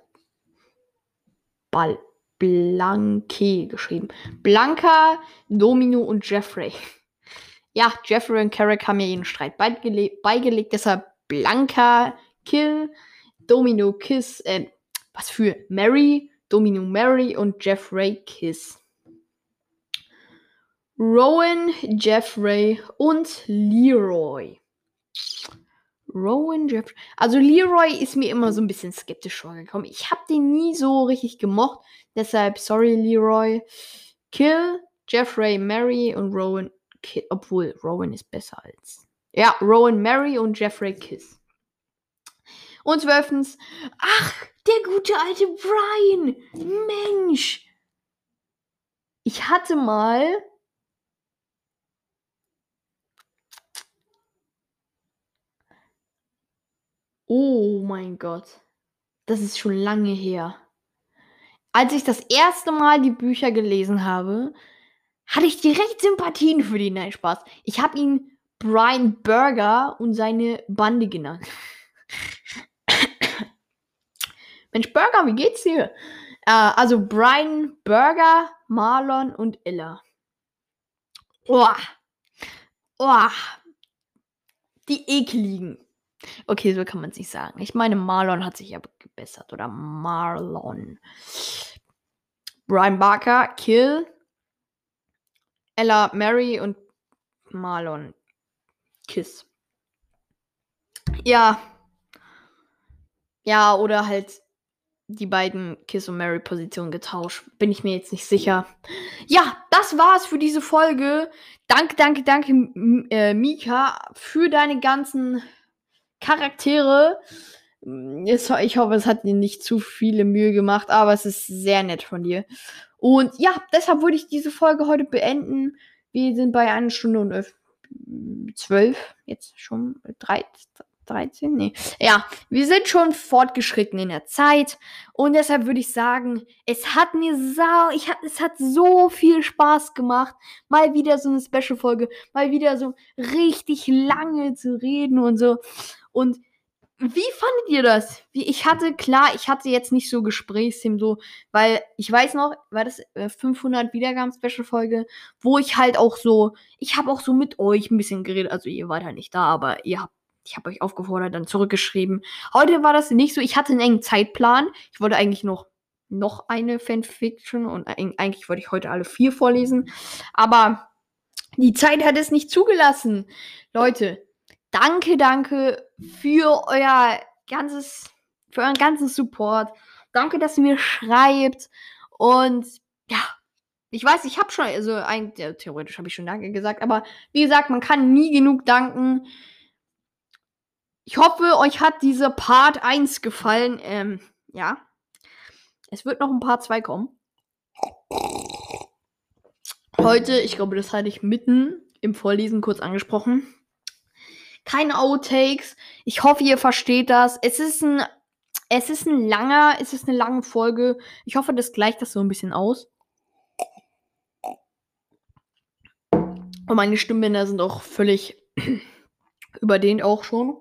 Ball. Blanke geschrieben. Blanca, Domino und Jeffrey. <laughs> Ja, Jeffrey und Carrick haben ja ihren Streit beigelegt, deshalb Blanca, Kill, Domino, Kiss, äh, was für Mary, Domino, Mary und Jeffrey, Kiss. Rowan, Jeffrey und Leroy. Rowan Jeffrey. Also Leroy ist mir immer so ein bisschen skeptisch vorgekommen. Ich habe den nie so richtig gemocht. Deshalb, sorry, Leroy. Kill, Jeffrey, Mary und Rowan. Kill, obwohl Rowan ist besser als. Ja, Rowan, Mary und Jeffrey Kiss. Und zwölftens, ach, der gute alte Brian. Mensch. Ich hatte mal Oh mein Gott. Das ist schon lange her. Als ich das erste Mal die Bücher gelesen habe, hatte ich direkt Sympathien für den. Nein, Spaß. Ich habe ihn Brian Burger und seine Bande genannt. <coughs> Mensch, Burger, wie geht's dir? Äh, also Brian Burger, Marlon und Ella. Boah. Boah. Die ekligen. Okay, so kann man es nicht sagen. Ich meine, Marlon hat sich ja gebessert. Oder Marlon. Brian Barker, Kill. Ella, Mary und Marlon. Kiss. Ja. Ja, oder halt die beiden Kiss und Mary Positionen getauscht. Bin ich mir jetzt nicht sicher. Ja, das war's für diese Folge. Danke, danke, danke, äh, Mika, für deine ganzen Charaktere. Ich hoffe, es hat dir nicht zu viele Mühe gemacht, aber es ist sehr nett von dir. Und ja, deshalb würde ich diese Folge heute beenden. Wir sind bei einer Stunde und zwölf, jetzt schon 13, 13? Nee. Ja, wir sind schon fortgeschritten in der Zeit. Und deshalb würde ich sagen, es hat mir sau, ich hat, es hat so viel Spaß gemacht. Mal wieder so eine Special-Folge, mal wieder so richtig lange zu reden und so. Und wie fandet ihr das? Wie, ich hatte, klar, ich hatte jetzt nicht so Gesprächsthemen, so, weil ich weiß noch, war das äh, 500 Wiedergaben-Special-Folge, wo ich halt auch so, ich habe auch so mit euch ein bisschen geredet, also ihr wart halt nicht da, aber ihr habt, ich habe euch aufgefordert, dann zurückgeschrieben. Heute war das nicht so, ich hatte einen engen Zeitplan, ich wollte eigentlich noch, noch eine Fanfiction und eigentlich wollte ich heute alle vier vorlesen, aber die Zeit hat es nicht zugelassen. Leute, danke, danke für euer ganzes, für euren ganzen Support. Danke, dass ihr mir schreibt. Und ja, ich weiß, ich habe schon, also eigentlich, ja, theoretisch habe ich schon Danke gesagt, aber wie gesagt, man kann nie genug danken. Ich hoffe, euch hat dieser Part 1 gefallen. Ähm, ja. Es wird noch ein Part 2 kommen. Heute, ich glaube, das hatte ich mitten im Vorlesen kurz angesprochen keine Outtakes. Ich hoffe, ihr versteht das. Es ist ein, es ist ein langer, es ist eine lange Folge. Ich hoffe, das gleicht das so ein bisschen aus. Und meine Stimmbänder sind auch völlig <clears throat> überdehnt auch schon.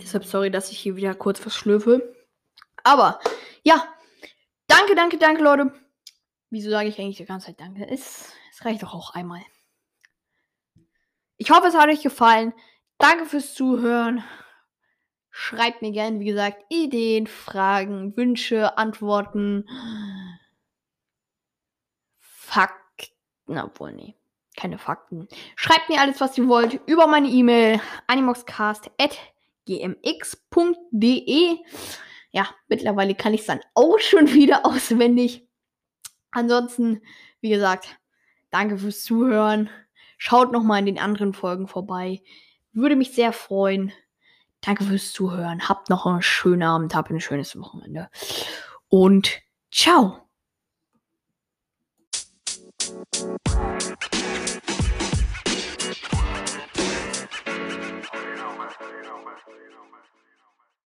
Deshalb sorry, dass ich hier wieder kurz was schlürfe. Aber ja, danke, danke, danke, Leute. Wieso sage ich eigentlich die ganze Zeit danke? Es, es reicht doch auch einmal. Ich hoffe, es hat euch gefallen. Danke fürs Zuhören. Schreibt mir gerne, wie gesagt, Ideen, Fragen, Wünsche, Antworten. Fakten. Obwohl, nee. Keine Fakten. Schreibt mir alles, was ihr wollt, über meine E-Mail animoxcast.gmx.de. Ja, mittlerweile kann ich es dann auch schon wieder <laughs> auswendig. Ansonsten, wie gesagt, danke fürs Zuhören. Schaut nochmal in den anderen Folgen vorbei. Würde mich sehr freuen. Danke fürs Zuhören. Habt noch einen schönen Abend, habt ein schönes Wochenende. Und ciao.